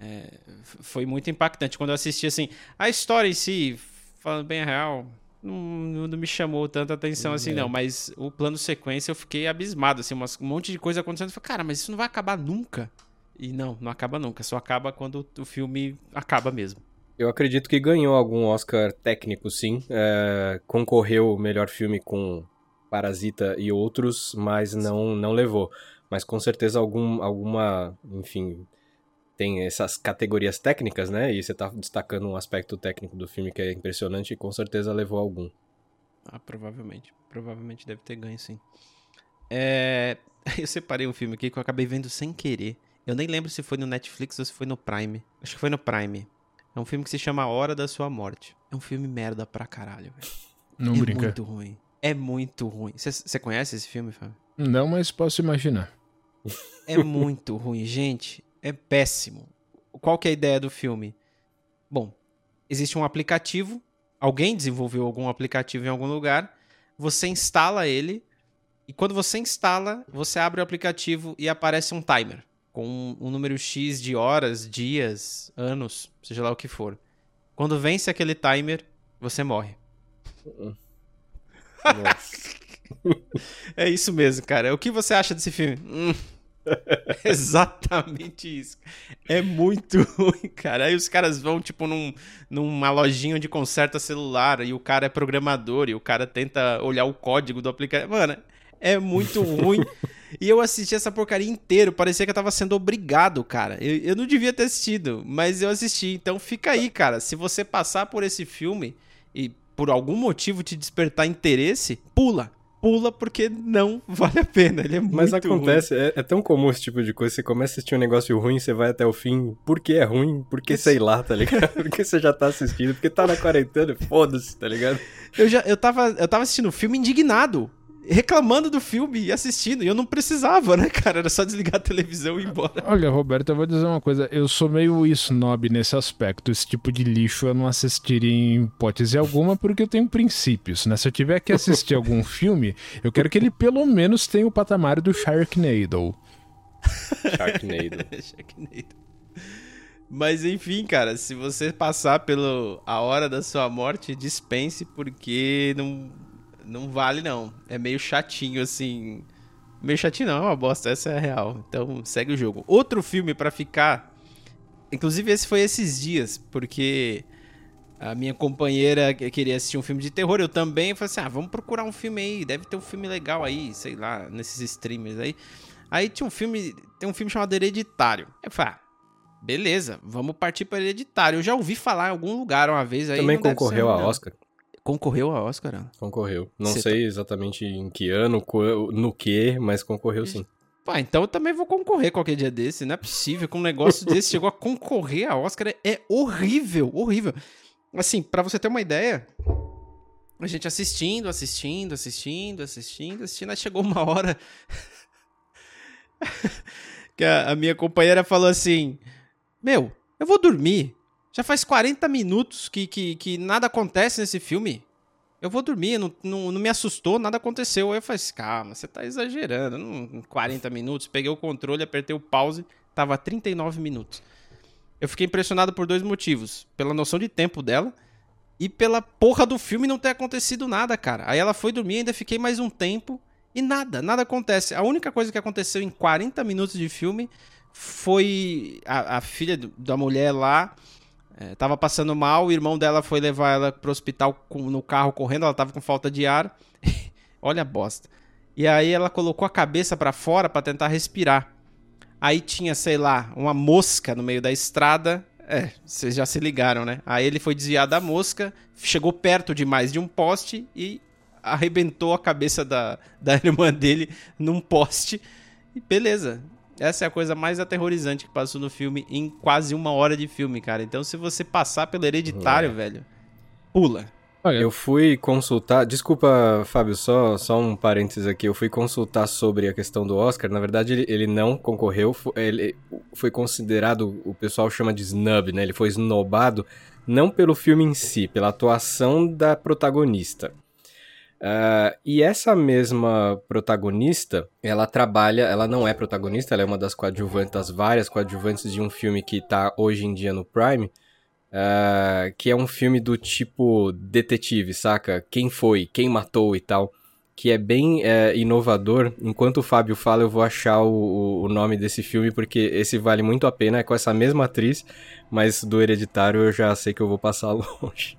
é, foi muito impactante. Quando eu assisti, assim, a história em si, falando bem a real, não, não, me chamou tanta atenção assim, não. É. Mas o plano sequência eu fiquei abismado, assim, um monte de coisa acontecendo. Eu falei, cara, mas isso não vai acabar nunca. E não, não acaba nunca. Só acaba quando o filme acaba mesmo. Eu acredito que ganhou algum Oscar técnico, sim. É, concorreu o melhor filme com Parasita e outros, mas não, não levou. Mas com certeza algum, alguma, enfim, tem essas categorias técnicas, né? E você tá destacando um aspecto técnico do filme que é impressionante e com certeza levou algum. Ah, provavelmente. Provavelmente deve ter ganho, sim. É... [LAUGHS] Eu separei um filme aqui que eu acabei vendo sem querer. Eu nem lembro se foi no Netflix ou se foi no Prime. Acho que foi no Prime. É um filme que se chama A Hora da Sua Morte. É um filme merda pra caralho, velho. Não é brinca. É muito ruim. É muito ruim. Você conhece esse filme, Fábio? Não, mas posso imaginar. É muito ruim, gente é péssimo. Qual que é a ideia do filme? Bom, existe um aplicativo, alguém desenvolveu algum aplicativo em algum lugar, você instala ele e quando você instala, você abre o aplicativo e aparece um timer com um, um número X de horas, dias, anos, seja lá o que for. Quando vence aquele timer, você morre. [LAUGHS] é isso mesmo, cara. O que você acha desse filme? Hum. [LAUGHS] Exatamente isso. É muito [LAUGHS] ruim, cara. Aí os caras vão, tipo, num, numa lojinha onde conserta celular e o cara é programador e o cara tenta olhar o código do aplicativo. Mano, é muito ruim. e eu assisti essa porcaria inteiro. Parecia que eu tava sendo obrigado, cara. Eu, eu não devia ter assistido, mas eu assisti. Então fica aí, cara. Se você passar por esse filme e por algum motivo te despertar interesse, pula pula porque não [LAUGHS] vale a pena. Ele é muito Mas acontece, é, é, tão comum esse tipo de coisa. Você começa a assistir um negócio ruim, você vai até o fim. Por que é ruim? Porque sei lá, tá ligado? [LAUGHS] Porque você já tá assistindo, porque tá na quarentena, foda-se, tá ligado? [LAUGHS] Eu, já, eu, tava, eu tava assistindo o filme indignado reclamando do filme e assistindo. E eu não precisava, né, cara? Era só desligar a televisão e ir embora. Olha, Roberto, eu vou dizer uma coisa. Eu sou meio snob nesse aspecto. Esse tipo de lixo eu não assistiria em hipótese alguma porque eu tenho princípios, né? Se eu tiver que assistir [LAUGHS] algum filme, eu quero que ele pelo menos tenha o patamar do Sharknado. Sharknado. [LAUGHS] Sharknado. Mas enfim, cara, se você passar pelo a hora da sua morte, dispense porque não não vale não. É meio chatinho assim. Meio chatinho não, é uma bosta, essa é a real. Então segue o jogo. Outro filme para ficar. Inclusive esse foi esses dias, porque a minha companheira queria assistir um filme de terror, eu também. falei assim: ah, vamos procurar um filme aí, deve ter um filme legal aí, sei lá, nesses streamers aí. Aí tinha um filme, tem um filme chamado Hereditário. Eu falei, ah, beleza, vamos partir para Hereditário. Eu já ouvi falar em algum lugar uma vez aí. Também concorreu a Oscar. Concorreu a Oscar? Concorreu. Não Cê sei tá... exatamente em que ano, no que, mas concorreu sim. Pá, então eu também vou concorrer qualquer dia desse. Não é possível que um negócio desse chegou a concorrer a Oscar. É, é horrível, horrível. Assim, para você ter uma ideia, a gente assistindo, assistindo, assistindo, assistindo, assistindo, aí chegou uma hora [LAUGHS] que a, a minha companheira falou assim: Meu, eu vou dormir. Já faz 40 minutos que, que, que nada acontece nesse filme. Eu vou dormir, não, não, não me assustou, nada aconteceu. Aí eu falei assim, calma, você tá exagerando. Não, 40 minutos, peguei o controle, apertei o pause, tava 39 minutos. Eu fiquei impressionado por dois motivos. Pela noção de tempo dela e pela porra do filme não ter acontecido nada, cara. Aí ela foi dormir, ainda fiquei mais um tempo e nada, nada acontece. A única coisa que aconteceu em 40 minutos de filme foi a, a filha da mulher lá é, tava passando mal, o irmão dela foi levar ela pro hospital com, no carro correndo, ela tava com falta de ar. [LAUGHS] Olha a bosta. E aí ela colocou a cabeça para fora para tentar respirar. Aí tinha, sei lá, uma mosca no meio da estrada. É, vocês já se ligaram, né? Aí ele foi desviar da mosca, chegou perto demais de um poste e arrebentou a cabeça da, da [LAUGHS] irmã dele num poste. E beleza. Essa é a coisa mais aterrorizante que passou no filme em quase uma hora de filme, cara. Então, se você passar pelo hereditário, é. velho, pula. Eu fui consultar. Desculpa, Fábio, só, só um parênteses aqui. Eu fui consultar sobre a questão do Oscar. Na verdade, ele, ele não concorreu. Ele foi considerado, o pessoal chama de snub, né? Ele foi snobado não pelo filme em si, pela atuação da protagonista. Uh, e essa mesma protagonista, ela trabalha, ela não é protagonista, ela é uma das coadjuvantes, das várias coadjuvantes de um filme que tá hoje em dia no Prime, uh, que é um filme do tipo detetive, saca? Quem foi, quem matou e tal, que é bem uh, inovador. Enquanto o Fábio fala, eu vou achar o, o nome desse filme, porque esse vale muito a pena, é com essa mesma atriz, mas do Hereditário eu já sei que eu vou passar [LAUGHS] longe.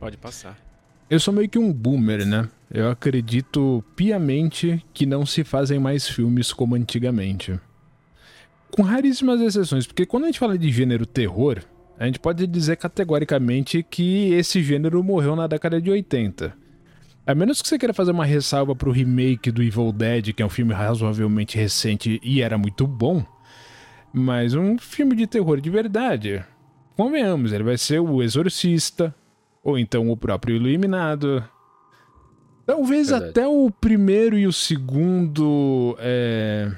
Pode passar. Eu sou meio que um boomer, né? Eu acredito piamente que não se fazem mais filmes como antigamente. Com raríssimas exceções, porque quando a gente fala de gênero terror, a gente pode dizer categoricamente que esse gênero morreu na década de 80. A menos que você queira fazer uma ressalva pro remake do Evil Dead, que é um filme razoavelmente recente e era muito bom, mas um filme de terror de verdade. Convenhamos, ele vai ser o Exorcista, ou então o próprio Iluminado. Talvez Verdade. até o primeiro e o segundo. É...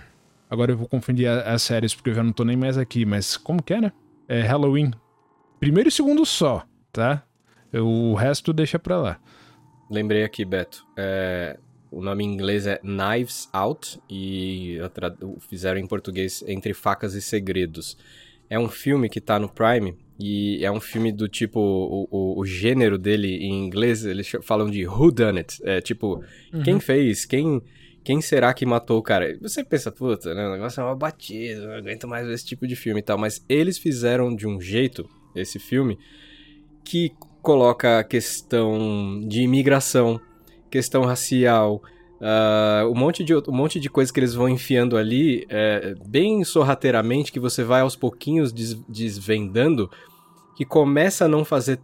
Agora eu vou confundir as séries porque eu já não tô nem mais aqui, mas como que era? É Halloween. Primeiro e segundo só, tá? O resto deixa pra lá. Lembrei aqui, Beto. É... O nome em inglês é Knives Out e fizeram em português Entre Facas e Segredos. É um filme que tá no Prime e é um filme do tipo, o, o, o, gênero dele em inglês, eles falam de who done it. É tipo, uhum. quem fez? Quem, quem será que matou o cara? Você pensa, puta, né, o negócio é uma batida, não aguento mais esse tipo de filme e tal. Mas eles fizeram de um jeito, esse filme, que coloca a questão de imigração, questão racial, Uh, um, monte de, um monte de coisa que eles vão enfiando ali, é, bem sorrateiramente, que você vai aos pouquinhos des, desvendando, que começa a não fazer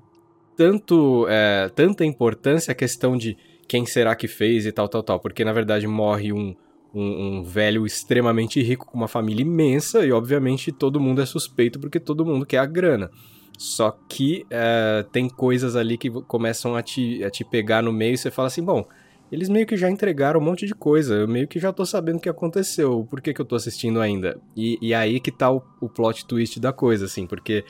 tanto, é, tanta importância a questão de quem será que fez e tal, tal, tal. Porque na verdade morre um, um, um velho extremamente rico com uma família imensa e obviamente todo mundo é suspeito porque todo mundo quer a grana. Só que é, tem coisas ali que começam a te, a te pegar no meio e você fala assim: bom eles meio que já entregaram um monte de coisa. Eu meio que já tô sabendo o que aconteceu, por que, que eu tô assistindo ainda. E, e aí que tá o, o plot twist da coisa, assim, porque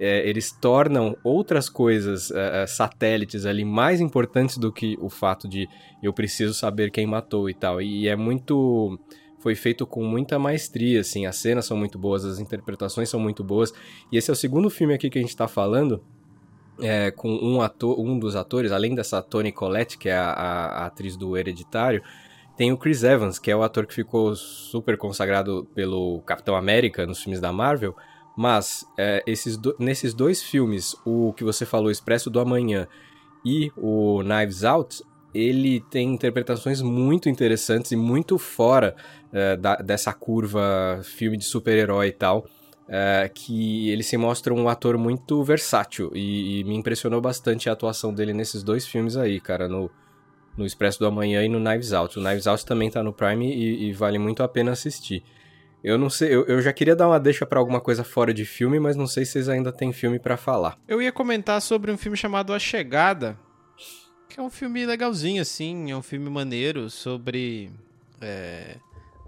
é, eles tornam outras coisas, é, é, satélites ali, mais importantes do que o fato de eu preciso saber quem matou e tal. E é muito. Foi feito com muita maestria, assim. As cenas são muito boas, as interpretações são muito boas. E esse é o segundo filme aqui que a gente tá falando é, com um, ator, um dos atores, além dessa Toni Collette, que é a, a, a, atriz do Hereditário, tem o Chris Evans, que é o ator que ficou super consagrado pelo Capitão América nos filmes da Marvel. Mas é, esses do, nesses dois filmes, o que você falou, Expresso do Amanhã e o Knives Out, ele tem interpretações muito interessantes e muito fora é, da, dessa curva filme de super-herói e tal é, que ele se mostra um ator muito versátil e, e, me impressionou bastante a atuação dele nesses dois filmes aí, cara, no, no Expresso do Amanhã e no Knives Out. O Knives Out também tá no Prime e, e vale muito a pena assistir. Eu não sei, eu, eu já queria dar uma deixa para alguma coisa fora de filme, mas não sei se vocês ainda têm filme para falar. Eu ia comentar sobre um filme chamado A Chegada, que é um filme legalzinho, assim, é um filme maneiro sobre é,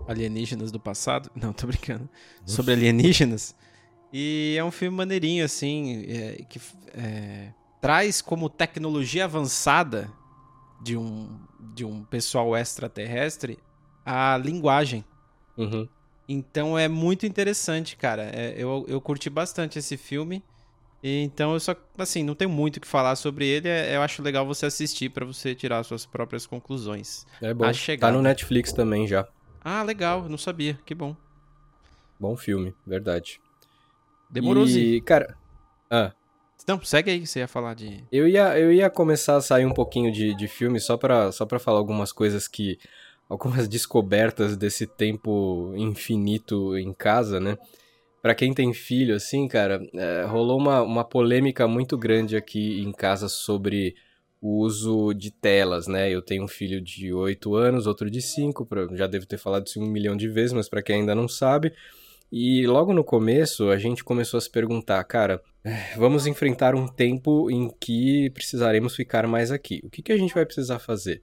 alienígenas do passado. [LAUGHS] Não, tô brincando. Sobre alienígenas. E é um filme maneirinho, assim, é, que é, traz como tecnologia avançada de um, de um pessoal extraterrestre a linguagem. Uhum. Então é muito interessante, cara. É, eu, eu curti bastante esse filme. Então eu só, assim, não tenho muito o que falar sobre ele. É, eu acho legal você assistir para você tirar suas próprias conclusões. É bom. Tá no Netflix também já. Ah, legal, não sabia, que bom. Bom filme, verdade. Demorou, E, cara. Ah. Não, segue aí, você ia falar de. Eu ia, eu ia começar a sair um pouquinho de, de filme só pra, só pra falar algumas coisas que. Algumas [LAUGHS] descobertas desse tempo infinito em casa, né? Pra quem tem filho, assim, cara, é, rolou uma, uma polêmica muito grande aqui em casa sobre o uso de telas, né? Eu tenho um filho de 8 anos, outro de 5, já devo ter falado isso um milhão de vezes, mas para quem ainda não sabe. E logo no começo a gente começou a se perguntar, cara, vamos enfrentar um tempo em que precisaremos ficar mais aqui. O que, que a gente vai precisar fazer?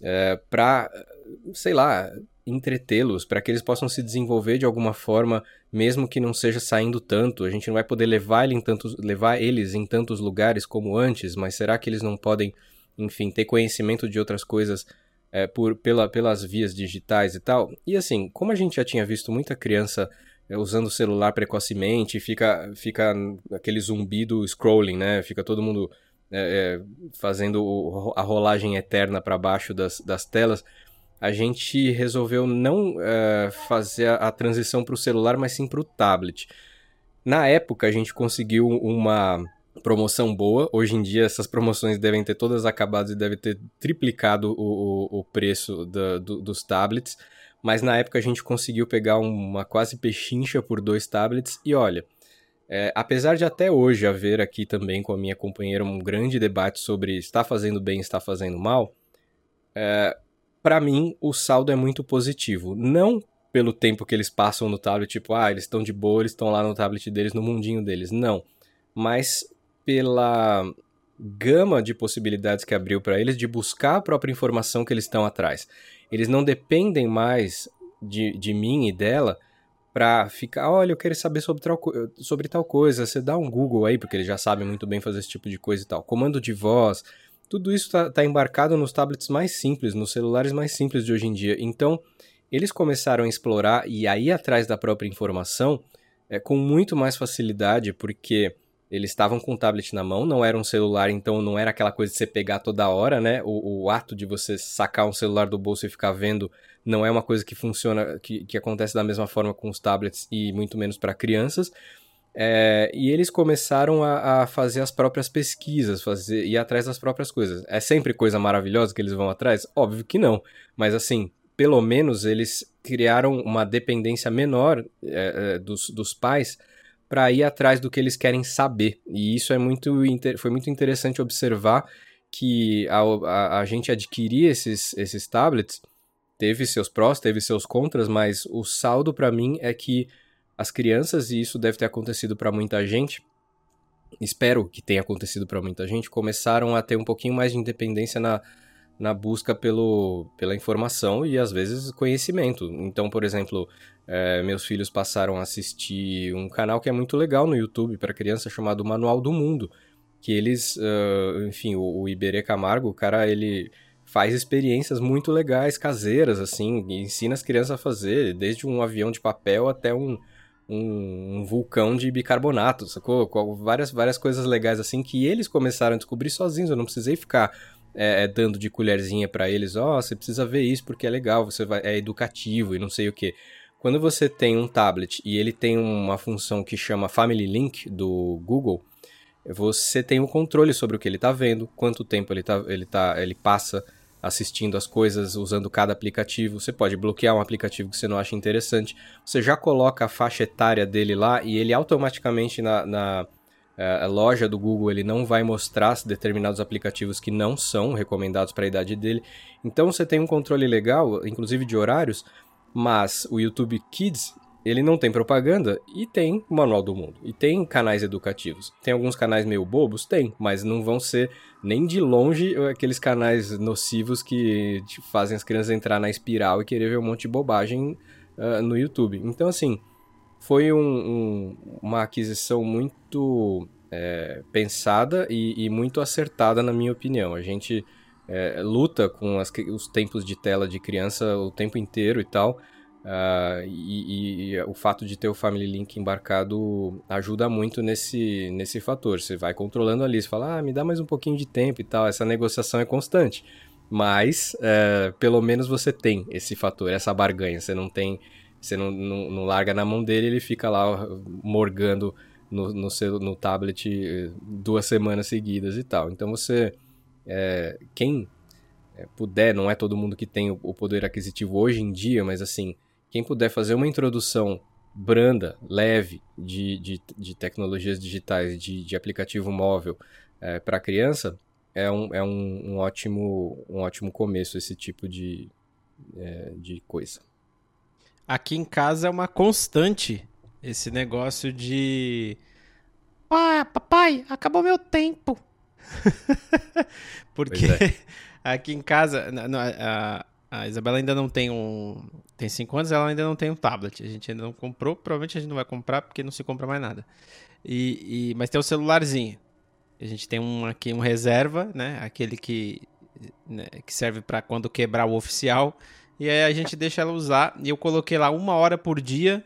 É, para, sei lá, entretê-los, para que eles possam se desenvolver de alguma forma, mesmo que não seja saindo tanto. A gente não vai poder levar, ele em tantos, levar eles em tantos lugares como antes, mas será que eles não podem, enfim, ter conhecimento de outras coisas é, por, pela, pelas vias digitais e tal? E assim, como a gente já tinha visto muita criança é, usando o celular precocemente, fica, fica aquele zumbido scrolling, né? Fica todo mundo é fazendo a rolagem eterna para baixo das, das telas a gente resolveu não uh, fazer a, a transição para o celular, mas sim para o tablet. Na época, a gente conseguiu uma promoção boa. Hoje em dia, essas promoções devem ter todas acabado e deve ter triplicado o, o, o preço da, do, dos tablets. Mas na época, a gente conseguiu pegar uma quase pechincha por dois tablets. E olha, é, apesar de até hoje haver aqui também com a minha companheira um grande debate sobre está fazendo bem, está fazendo mal, é, para mim, o saldo é muito positivo. Não pelo tempo que eles passam no tablet, tipo, ah, eles estão de boa, eles estão lá no tablet deles, no mundinho deles. Não. Mas pela gama de possibilidades que abriu para eles de buscar a própria informação que eles estão atrás. Eles não dependem mais de, de mim e dela para ficar, olha, eu quero saber sobre tal, sobre tal coisa. Você dá um Google aí, porque eles já sabem muito bem fazer esse tipo de coisa e tal. Comando de voz, tudo isso está tá embarcado nos tablets mais simples, nos celulares mais simples de hoje em dia. Então, eles começaram a explorar e aí atrás da própria informação é, com muito mais facilidade, porque eles estavam com o tablet na mão, não era um celular, então não era aquela coisa de você pegar toda hora, né? O, o ato de você sacar um celular do bolso e ficar vendo não é uma coisa que funciona, que, que acontece da mesma forma com os tablets e muito menos para crianças. É, e eles começaram a, a, fazer as próprias pesquisas, fazer ir atrás das próprias coisas. É sempre coisa maravilhosa que eles vão atrás? Óbvio que não. Mas assim, pelo menos eles criaram uma dependência menor é, é dos, dos pais para ir atrás do que eles querem saber. E isso é muito foi muito interessante observar que a, a, a gente adquirir esses, esses tablets teve seus prós, teve seus contras, mas o saldo para mim é que as crianças, e isso deve ter acontecido para muita gente, espero que tenha acontecido para muita gente, começaram a ter um pouquinho mais de independência na, na busca pelo, pela informação e às vezes conhecimento. Então, por exemplo, é, meus filhos passaram a assistir um canal que é muito legal no YouTube para criança chamado Manual do Mundo, que eles, uh, enfim, o, o Iberê Camargo, o cara, ele faz experiências muito legais, caseiras, assim, ensina as crianças a fazer, desde um avião de papel até um, um, um, vulcão de bicarbonato, sacou? Várias, várias coisas legais assim que eles começaram a descobrir sozinhos. Eu não precisei ficar é, é dando de colherzinha para eles, ó, oh, você precisa ver isso porque é legal, você vai, é educativo e não sei o que. Quando você tem um tablet e ele tem uma função que chama Family Link do Google, você tem o um controle sobre o que ele está vendo, quanto tempo ele, tá, ele, tá, ele passa assistindo as coisas usando cada aplicativo. Você pode bloquear um aplicativo que você não acha interessante. Você já coloca a faixa etária dele lá e ele automaticamente na, na uh, loja do Google ele não vai mostrar determinados aplicativos que não são recomendados para a idade dele. Então você tem um controle legal, inclusive de horários, mas o YouTube Kids ele não tem propaganda e tem o Manual do Mundo. E tem canais educativos. Tem alguns canais meio bobos? Tem, mas não vão ser nem de longe aqueles canais nocivos que fazem as crianças entrar na espiral e querer ver um monte de bobagem uh, no YouTube. Então, assim, foi um, um, uma aquisição muito é, pensada e, e, muito acertada, na minha opinião. A gente é, luta com as, os tempos de tela de criança o tempo inteiro e tal. Uh, e, e, o fato de ter o Family Link embarcado ajuda muito nesse, nesse fator. Você vai controlando ali, você fala, ah, me dá mais um pouquinho de tempo e tal. Essa negociação é constante. Mas, uh, pelo menos você tem esse fator, essa barganha. Você não tem, você não, não, não larga na mão dele, ele fica lá morgando no, no, seu, no tablet eh, duas semanas seguidas e tal. Então você, é, quem puder, não é todo mundo que tem o poder aquisitivo hoje em dia, mas assim, quem puder fazer uma introdução branda, leve de, de, de tecnologias digitais, de, de aplicativo móvel é, para criança, é, um, é um, um, ótimo, um ótimo começo esse tipo de, é, de coisa. Aqui em casa é uma constante esse negócio de. Ah, papai, acabou meu tempo. [LAUGHS] Porque é. [LAUGHS] aqui em casa, a, a Isabela ainda não tem um. Tem 5 anos, ela ainda não tem um tablet. A gente ainda não comprou. Provavelmente a gente não vai comprar porque não se compra mais nada. E, e mas tem o um celularzinho. A gente tem um aqui, um reserva, né? Aquele que, né, que serve para quando quebrar o oficial. E aí a gente deixa ela usar. E eu coloquei lá uma hora por dia,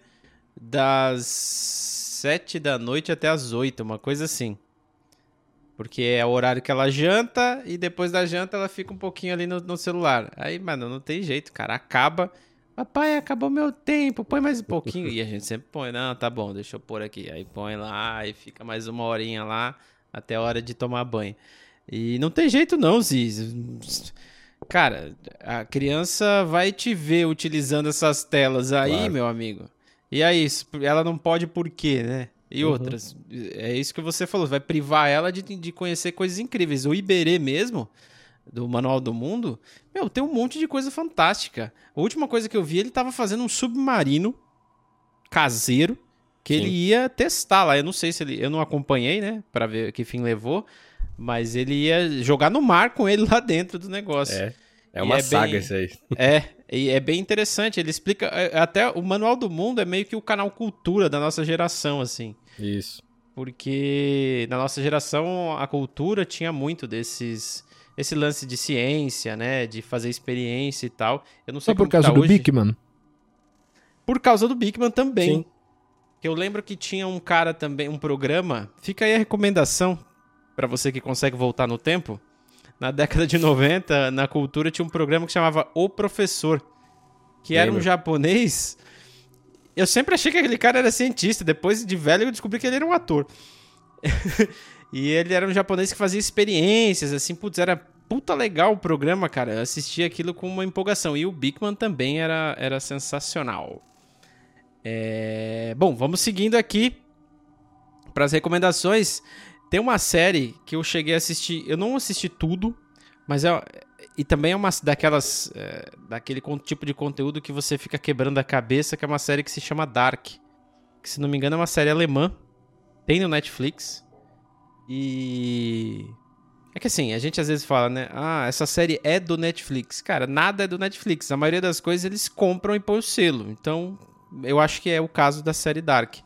das 7 da noite até as 8, uma coisa assim. Porque é o horário que ela janta e depois da janta ela fica um pouquinho ali no, no celular. Aí, mano, não tem jeito, cara. Acaba. Papai, acabou meu tempo, põe mais um pouquinho. e a gente sempre põe, não, tá bom, deixa eu pôr aqui. Aí põe lá e fica mais uma horinha lá até a hora de tomar banho. E não tem jeito não, Ziz. Cara, a criança vai te ver utilizando essas telas aí, claro. meu amigo. E aí, ela não pode por quê, né? E uhum. outras. É isso que você falou, vai privar ela de, de conhecer coisas incríveis. O Iberê mesmo, do Manual do Mundo, meu, tem um monte de coisa fantástica. A última coisa que eu vi, ele tava fazendo um submarino caseiro que Sim. ele ia testar lá. Eu não sei se ele. Eu não acompanhei, né? Pra ver que fim levou. Mas ele ia jogar no mar com ele lá dentro do negócio. É. É uma e saga bem, isso aí. É, e é bem interessante. Ele explica. É, até o Manual do Mundo é meio que o canal cultura da nossa geração, assim. Isso. Porque na nossa geração a cultura tinha muito desses. Esse lance de ciência, né? De fazer experiência e tal. Eu não sei Só por causa tá do hoje. Bigman? Por causa do Bigman também. Sim. Eu lembro que tinha um cara também, um programa. Fica aí a recomendação para você que consegue voltar no tempo. Na década de 90, na cultura, tinha um programa que chamava O Professor. Que era um japonês eu sempre achei que aquele cara era cientista. Depois de velho, eu descobri que ele era um ator. [LAUGHS] e ele era um japonês que fazia experiências, assim, putz, era puta legal o programa, cara. Eu assistia aquilo com uma empolgação. E o Bigman também era, era sensacional. É... Bom, vamos seguindo aqui para as recomendações. Tem uma série que eu cheguei a assistir. Eu não assisti tudo, mas é, e também é uma daquelas. É, daquele tipo de conteúdo que você fica quebrando a cabeça, que é uma série que se chama Dark. Que, se não me engano, é uma série alemã. Tem no Netflix. E. É que assim, a gente às vezes fala, né? Ah, essa série é do Netflix. Cara, nada é do Netflix. A maioria das coisas eles compram e põem o selo. Então, eu acho que é o caso da série Dark.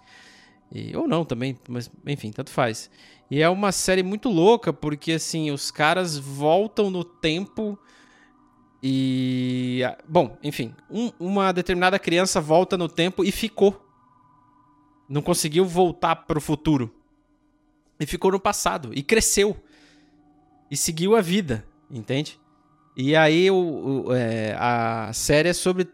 E, ou não também, mas enfim, tanto faz. E é uma série muito louca, porque assim, os caras voltam no tempo e. Bom, enfim, um, uma determinada criança volta no tempo e ficou. não conseguiu voltar pro futuro. E ficou no passado. E cresceu. E seguiu a vida, entende? E aí o, o é, a série é sobre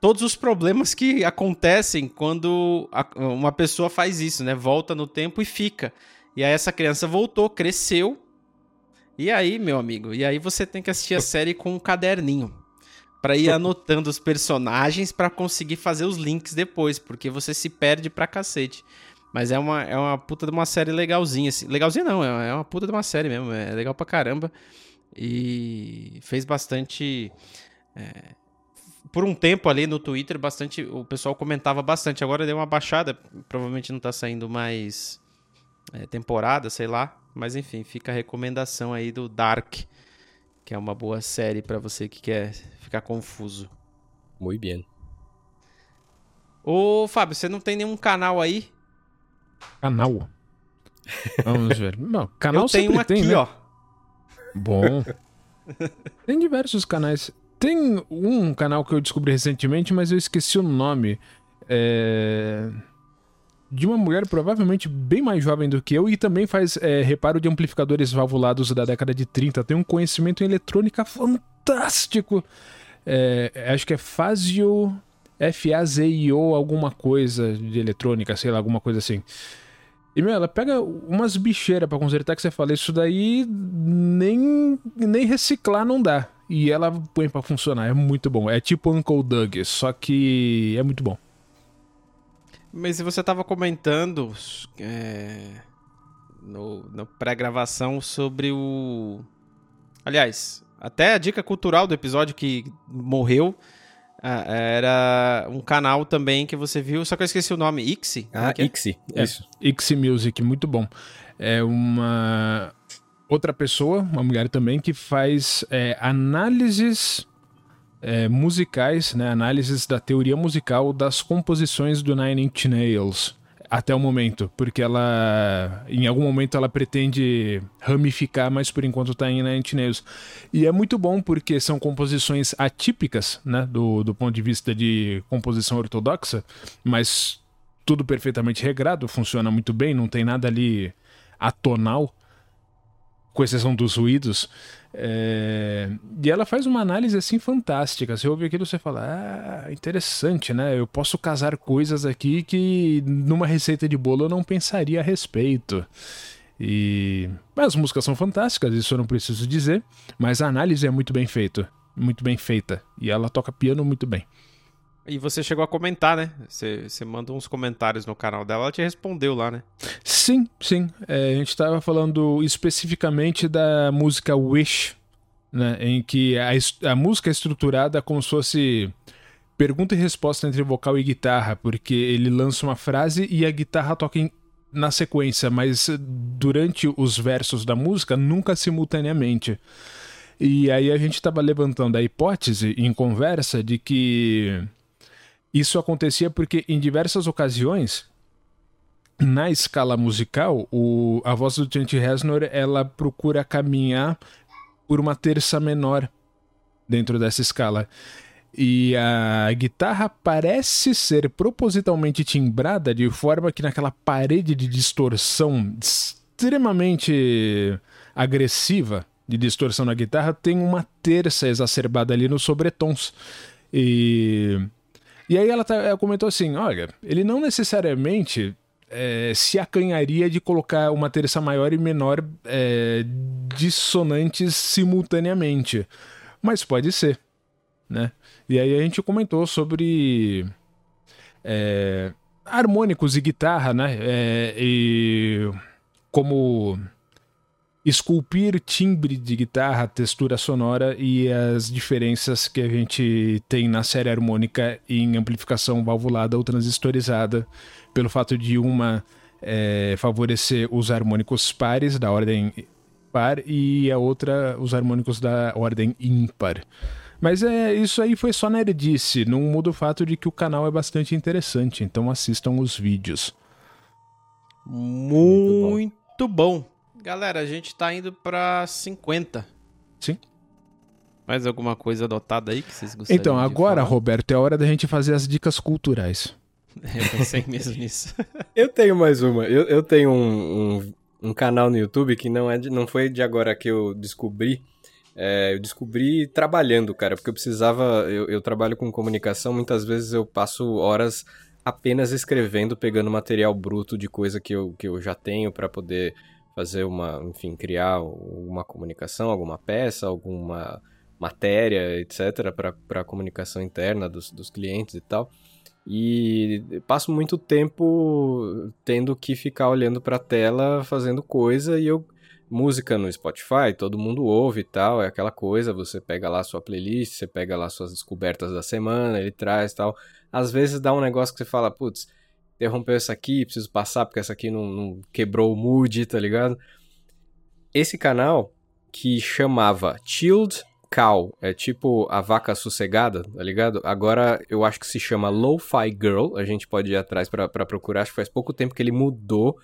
todos os problemas que acontecem quando a, uma pessoa faz isso, né? Volta no tempo e fica. E aí essa criança voltou, cresceu. E aí, meu amigo, e aí você tem que assistir a [LAUGHS] série com um caderninho para ir anotando os personagens para conseguir fazer os links depois, porque você se perde pra cacete. Mas é uma, é uma puta de uma série legalzinha. Assim. Legalzinha não, é uma puta de uma série mesmo. É legal pra caramba. E fez bastante. É, por um tempo ali no Twitter, bastante. O pessoal comentava bastante. Agora deu uma baixada. Provavelmente não tá saindo mais é, temporada, sei lá. Mas enfim, fica a recomendação aí do Dark. Que é uma boa série para você que quer ficar confuso. Muito bem. Ô, Fábio, você não tem nenhum canal aí? Canal? Vamos ver. [LAUGHS] Não, canal Eu tenho um tem, aqui, né? ó. Bom. [LAUGHS] Tem diversos canais. Tem um canal que eu descobri recentemente, mas eu esqueci o nome. É... De uma mulher provavelmente bem mais jovem do que eu e também faz é, reparo de amplificadores valvulados da década de 30. Tem um conhecimento em eletrônica fantástico. É, acho que é Fazio. F-A-Z-I-O, alguma coisa de eletrônica, sei lá, alguma coisa assim. E, meu, ela pega umas bicheiras pra consertar que você fala, isso daí nem, nem reciclar não dá. E ela põe pra funcionar, é muito bom. É tipo Uncle Doug, só que é muito bom. Mas você tava comentando é, no, na pré-gravação sobre o. Aliás, até a dica cultural do episódio que morreu era um canal também que você viu, só que eu esqueci o nome. Ixi? Ah, é? Ixi, É, isso. Ixi Music, muito bom. É uma outra pessoa, uma mulher também, que faz é, análises é, musicais, né, análises da teoria musical das composições do Nine Inch Nails até o momento, porque ela em algum momento ela pretende ramificar, mas por enquanto está em Nine Inch Nails. E é muito bom porque são composições atípicas, né, do, do ponto de vista de composição ortodoxa, mas tudo perfeitamente regrado, funciona muito bem, não tem nada ali atonal, com exceção dos ruídos. É, E ela faz uma análise assim fantástica. Você ouve aquilo você fala: Ah, interessante, né? Eu posso casar coisas aqui que numa receita de bolo eu não pensaria a respeito. E as músicas são fantásticas, isso eu não preciso dizer, mas a análise é muito bem feita, muito bem feita. E ela toca piano muito bem. E você chegou a comentar, né? Você, você mandou uns comentários no canal dela, ela te respondeu lá, né? Sim, sim. É, a gente estava falando especificamente da música Wish, né, em que a, a música é estruturada como se fosse pergunta e resposta entre vocal e guitarra, porque ele lança uma frase e a guitarra toca em- na sequência, mas durante os versos da música nunca simultaneamente. E aí a gente estava levantando a hipótese em conversa de que isso acontecia porque em diversas ocasiões na escala musical, o, a voz do Trent Reznor ela procura caminhar por uma terça menor dentro dessa escala. E a guitarra parece ser propositalmente timbrada de forma que naquela parede de distorção extremamente agressiva de distorção na guitarra tem uma terça exacerbada ali nos sobretons. E e aí ela, tá- ela comentou assim: olha, ele não necessariamente é, se acanharia de colocar uma terça maior e menor é, dissonantes simultaneamente. Mas pode ser, né? E aí a gente comentou sobre é, harmônicos e guitarra, né? É, e como esculpir timbre de guitarra, textura sonora e as diferenças que a gente tem na série harmônica em amplificação valvulada ou transistorizada, pelo fato de uma é, favorecer os harmônicos pares da ordem par e a outra os harmônicos da ordem ímpar. Mas é, isso aí foi só nerdice, não muda o fato de que o canal é bastante interessante, então assistam os vídeos. Muito, bom. Galera, a gente tá indo pra 50. Sim. Mais alguma coisa anotada aí que vocês gostariam Então, de agora, falar? Roberto, é hora da gente fazer as dicas culturais. [LAUGHS] Eu pensei mesmo nisso. [LAUGHS] eu tenho mais uma. Eu, eu tenho um, um, um, canal no YouTube que não, é de, não foi de agora que eu descobri. É, eu descobri trabalhando, cara, porque eu precisava. Eu, eu trabalho com comunicação, muitas vezes eu passo horas apenas escrevendo, pegando material bruto de coisa que eu, que eu já tenho para poder fazer uma, enfim, criar uma comunicação, alguma peça, alguma matéria, etc., para a comunicação interna dos, dos clientes e tal. E passo muito tempo tendo que ficar olhando para a tela, fazendo coisa, e eu música no Spotify, todo mundo ouve e tal, é aquela coisa, você pega lá sua playlist, você pega lá suas descobertas da semana, ele traz tal. Às vezes dá um negócio que você fala, putz, interrompeu essa aqui, preciso passar porque essa aqui não, não quebrou o mood, tá ligado? Esse canal que chamava Chilled Cow, é tipo a vaca sossegada, tá ligado? Agora eu acho que se chama Lo-Fi Girl, a gente pode ir atrás para procurar, acho que faz pouco tempo que ele mudou.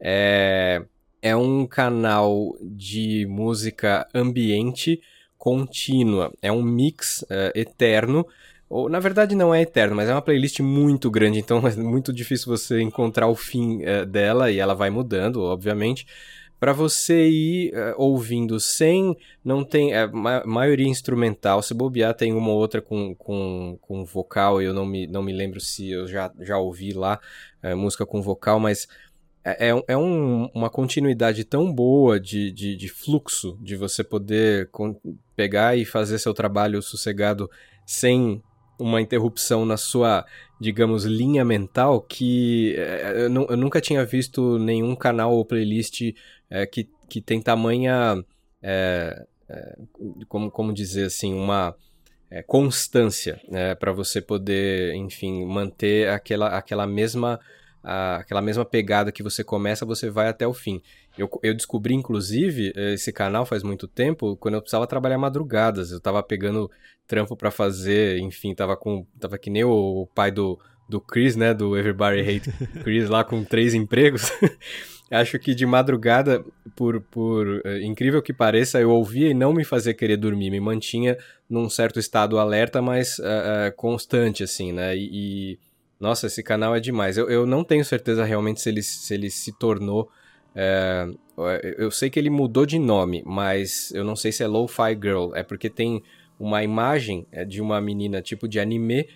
É, é um canal de música ambiente contínua, é um mix é, eterno. Ou, na verdade não é eterno, mas é uma playlist muito grande, então [LAUGHS] é muito difícil você encontrar o fim é, dela e ela vai mudando, obviamente. Para você ir uh, ouvindo sem, não tem, é, ma maioria instrumental, se bobear tem uma ou outra com, com, com vocal, eu não me, não me lembro se eu já, já ouvi lá uh, música com vocal, mas é, é, é um, uma continuidade tão boa de, de, de fluxo, de você poder pegar e fazer seu trabalho sossegado sem uma interrupção na sua, digamos, linha mental que é, eu, nunca tinha visto nenhum canal ou playlist é, que, que tem tamanha, é, como, como dizer assim, uma constância né, para você poder, enfim, manter aquela, aquela mesma aquela mesma pegada que você começa, você vai até o fim. Eu, eu descobri, inclusive, esse canal faz muito tempo, quando eu precisava trabalhar madrugadas. Eu tava pegando trampo para fazer, enfim, tava com. Tava que nem o pai do, do Chris, né? Do Everybody Hate Chris lá com três empregos. [LAUGHS] Acho que de madrugada, por, por uh, incrível que pareça, eu ouvia e não me fazia querer dormir, me mantinha num certo estado alerta, mas uh, uh, constante, assim, né? E, e, nossa, esse canal é demais. Eu, eu não tenho certeza realmente se ele se, ele se tornou. Eu sei que ele mudou de nome, mas eu não sei se é Lo-Fi Girl. É porque tem uma imagem de uma menina tipo de anime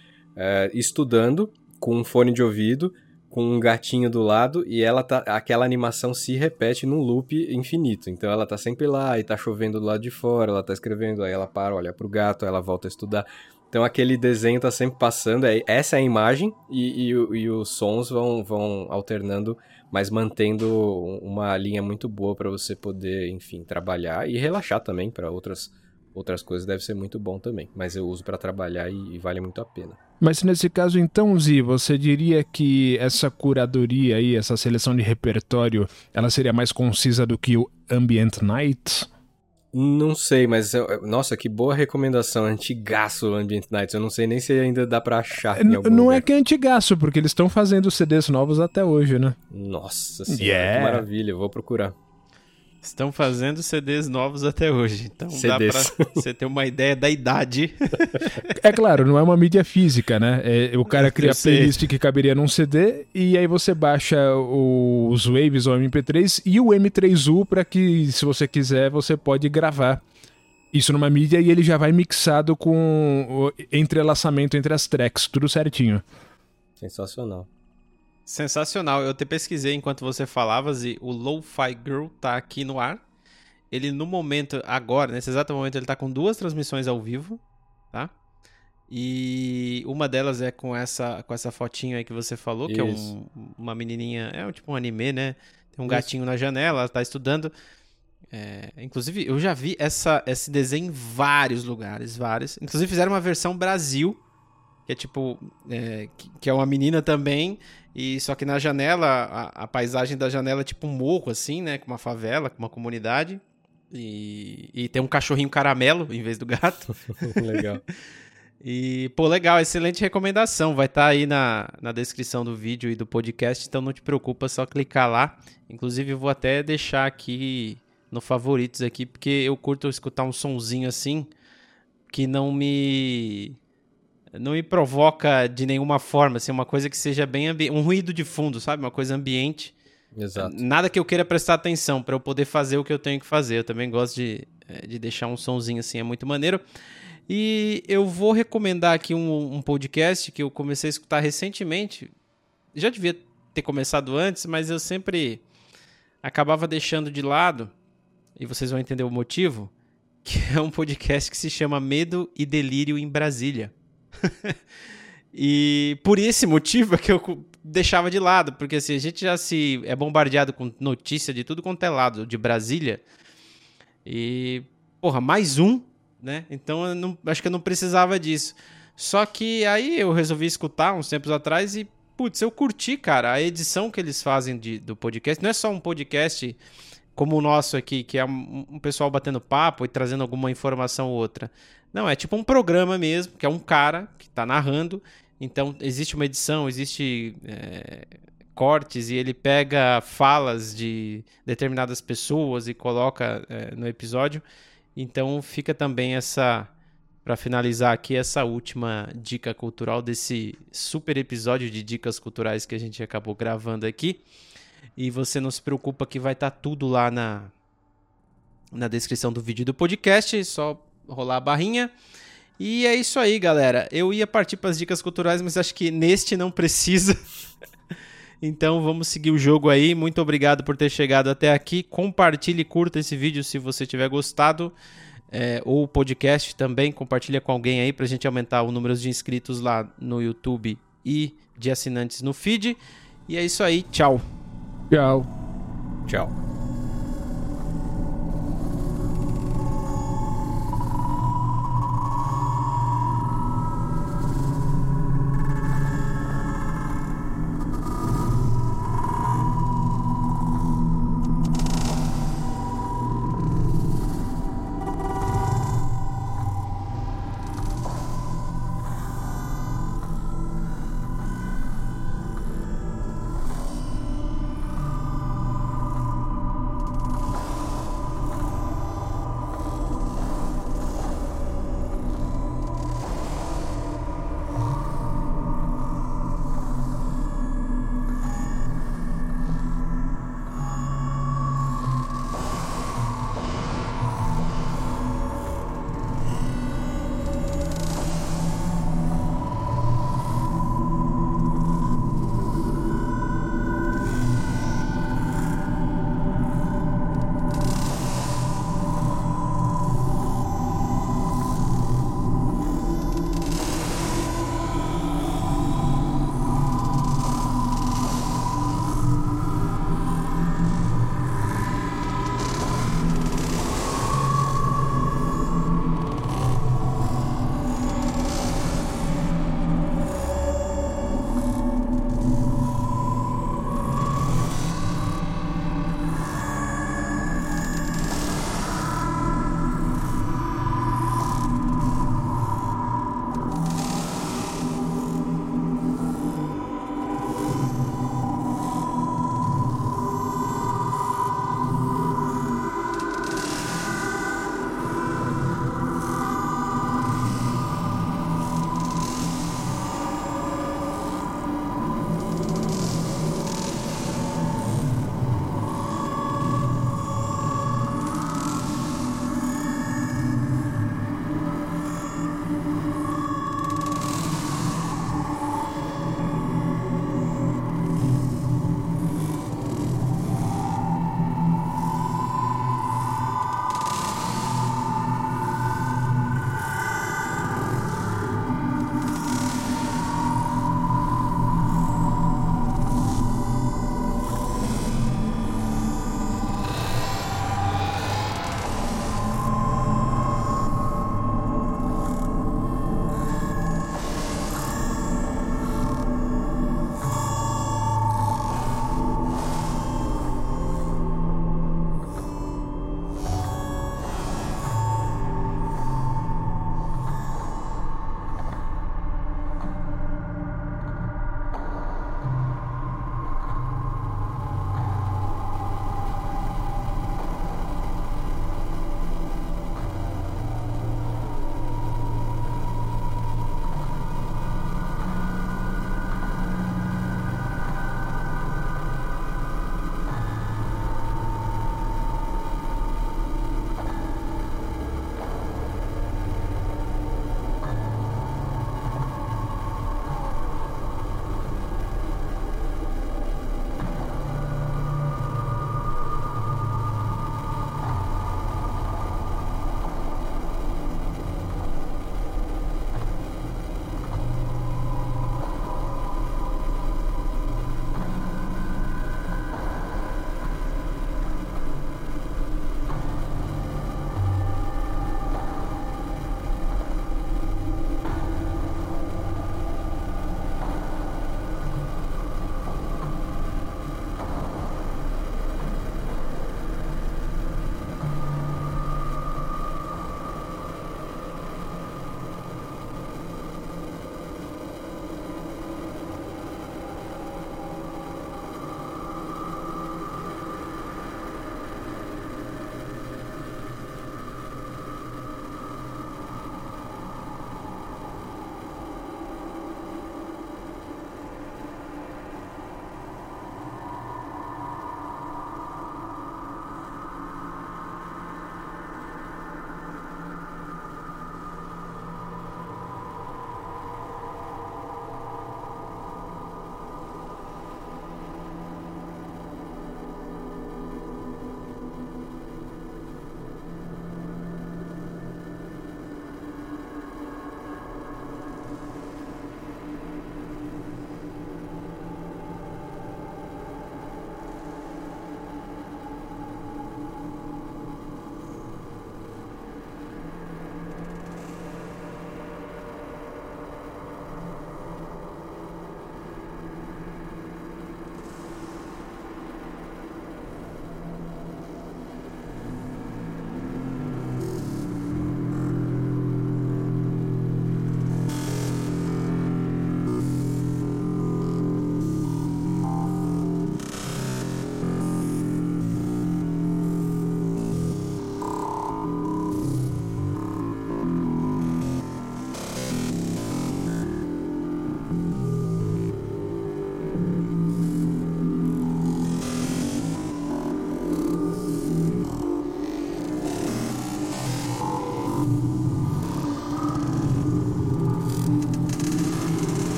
estudando com um fone de ouvido com um gatinho do lado e ela tá aquela animação se repete num loop infinito. Então ela tá sempre lá e tá chovendo do lado de fora, ela tá escrevendo, aí ela para, olha pro gato, ela volta a estudar. Então aquele desenho tá sempre passando, é, essa é a imagem e, e, e os sons vão, vão alternando, mas mantendo uma linha muito boa para você poder, enfim, trabalhar e relaxar também para outras outras coisas deve ser muito bom também. Mas eu uso para trabalhar e, e, vale muito a pena. Mas nesse caso, então, Zi, você diria que essa curadoria aí, essa seleção de repertório, ela seria mais concisa do que o Ambient Night? Não sei, mas nossa, que boa recomendação. Antigaço Ambient Nights. Eu não sei nem se ainda dá pra achar. Não lugar. é que é antigaço, porque eles estão fazendo CDs novos até hoje, né? Nossa senhora, yeah. que maravilha. Eu vou procurar. Estão fazendo CDs novos até hoje. Então CDs. dá pra [LAUGHS] você ter uma ideia da idade. [LAUGHS] é claro, não é uma mídia física, né? É, o cara cria a playlist que caberia num CD e aí você baixa os Waves ou MP3 e o M3U para que, se você quiser, você pode gravar isso numa mídia e ele já vai mixado com o entrelaçamento entre as tracks, tudo certinho. Sensacional. Sensacional. Eu te pesquisei enquanto você falava e o Lo-Fi Girl tá aqui no ar. Ele no momento, agora, nesse exato momento, ele tá com duas transmissões ao vivo, tá? E uma delas é com essa com essa fotinha aí que você falou, Isso. que é um, uma menininha, é tipo um anime, né? Tem um Isso. gatinho na janela, ela tá estudando. É, inclusive, eu já vi essa, esse desenho em vários lugares, vários. Inclusive, fizeram uma versão Brasil, que é tipo, é, que, é uma menina também, e só que na janela, a, a, paisagem da janela é tipo um morro, assim, né? Com uma favela, com uma comunidade. E, e tem um cachorrinho caramelo em vez do gato. [LAUGHS] legal. E, pô, legal, excelente recomendação. Vai estar tá aí na, na descrição do vídeo e do podcast, então não te preocupa, é só clicar lá. Inclusive, eu vou até deixar aqui no favoritos aqui, porque eu curto escutar um sonzinho assim que não me não me provoca de nenhuma forma, assim, uma coisa que seja bem um ruído de fundo, sabe? Uma coisa ambiente. Exato. Nada que eu queira prestar atenção para eu poder fazer o que eu tenho que fazer. Eu também gosto de, é, de deixar um sonzinho assim, é muito maneiro. E eu vou recomendar aqui um, um podcast que eu comecei a escutar recentemente. Já devia ter começado antes, mas eu sempre acabava deixando de lado, e vocês vão entender o motivo, [LAUGHS] que é um podcast que se chama Medo e Delírio em Brasília. [LAUGHS] e por esse motivo é que eu deixava de lado, porque assim, a gente já se é bombardeado com notícia de tudo quanto é lado de Brasília. E, porra, mais um, né? Então não, acho que eu não precisava disso. Só que aí eu resolvi escutar uns tempos atrás e, putz, eu curti, cara, a edição que eles fazem de, do podcast. Não é só um podcast como o nosso aqui, que é um, um pessoal batendo papo e trazendo alguma informação ou outra. Não, é tipo um programa mesmo, que é um cara que está narrando. Então, existe uma edição, existe é, cortes e ele pega falas de determinadas pessoas e coloca é, no episódio. Então, fica também essa, para finalizar aqui, essa última dica cultural desse super episódio de dicas culturais que a gente acabou gravando aqui. E você não se preocupa que vai estar tá tudo lá na, na descrição do vídeo do podcast, só rolar a barrinha. E é isso aí, galera. Eu ia partir para as dicas culturais, mas acho que neste não precisa. [LAUGHS] então vamos seguir o jogo aí. Muito obrigado por ter chegado até aqui. Compartilhe e curta esse vídeo se você tiver gostado. É, ou o podcast também. Compartilha com alguém aí para a gente aumentar o número de inscritos lá no YouTube e de assinantes no feed. E é isso aí. Tchau. Tchau. Tchau.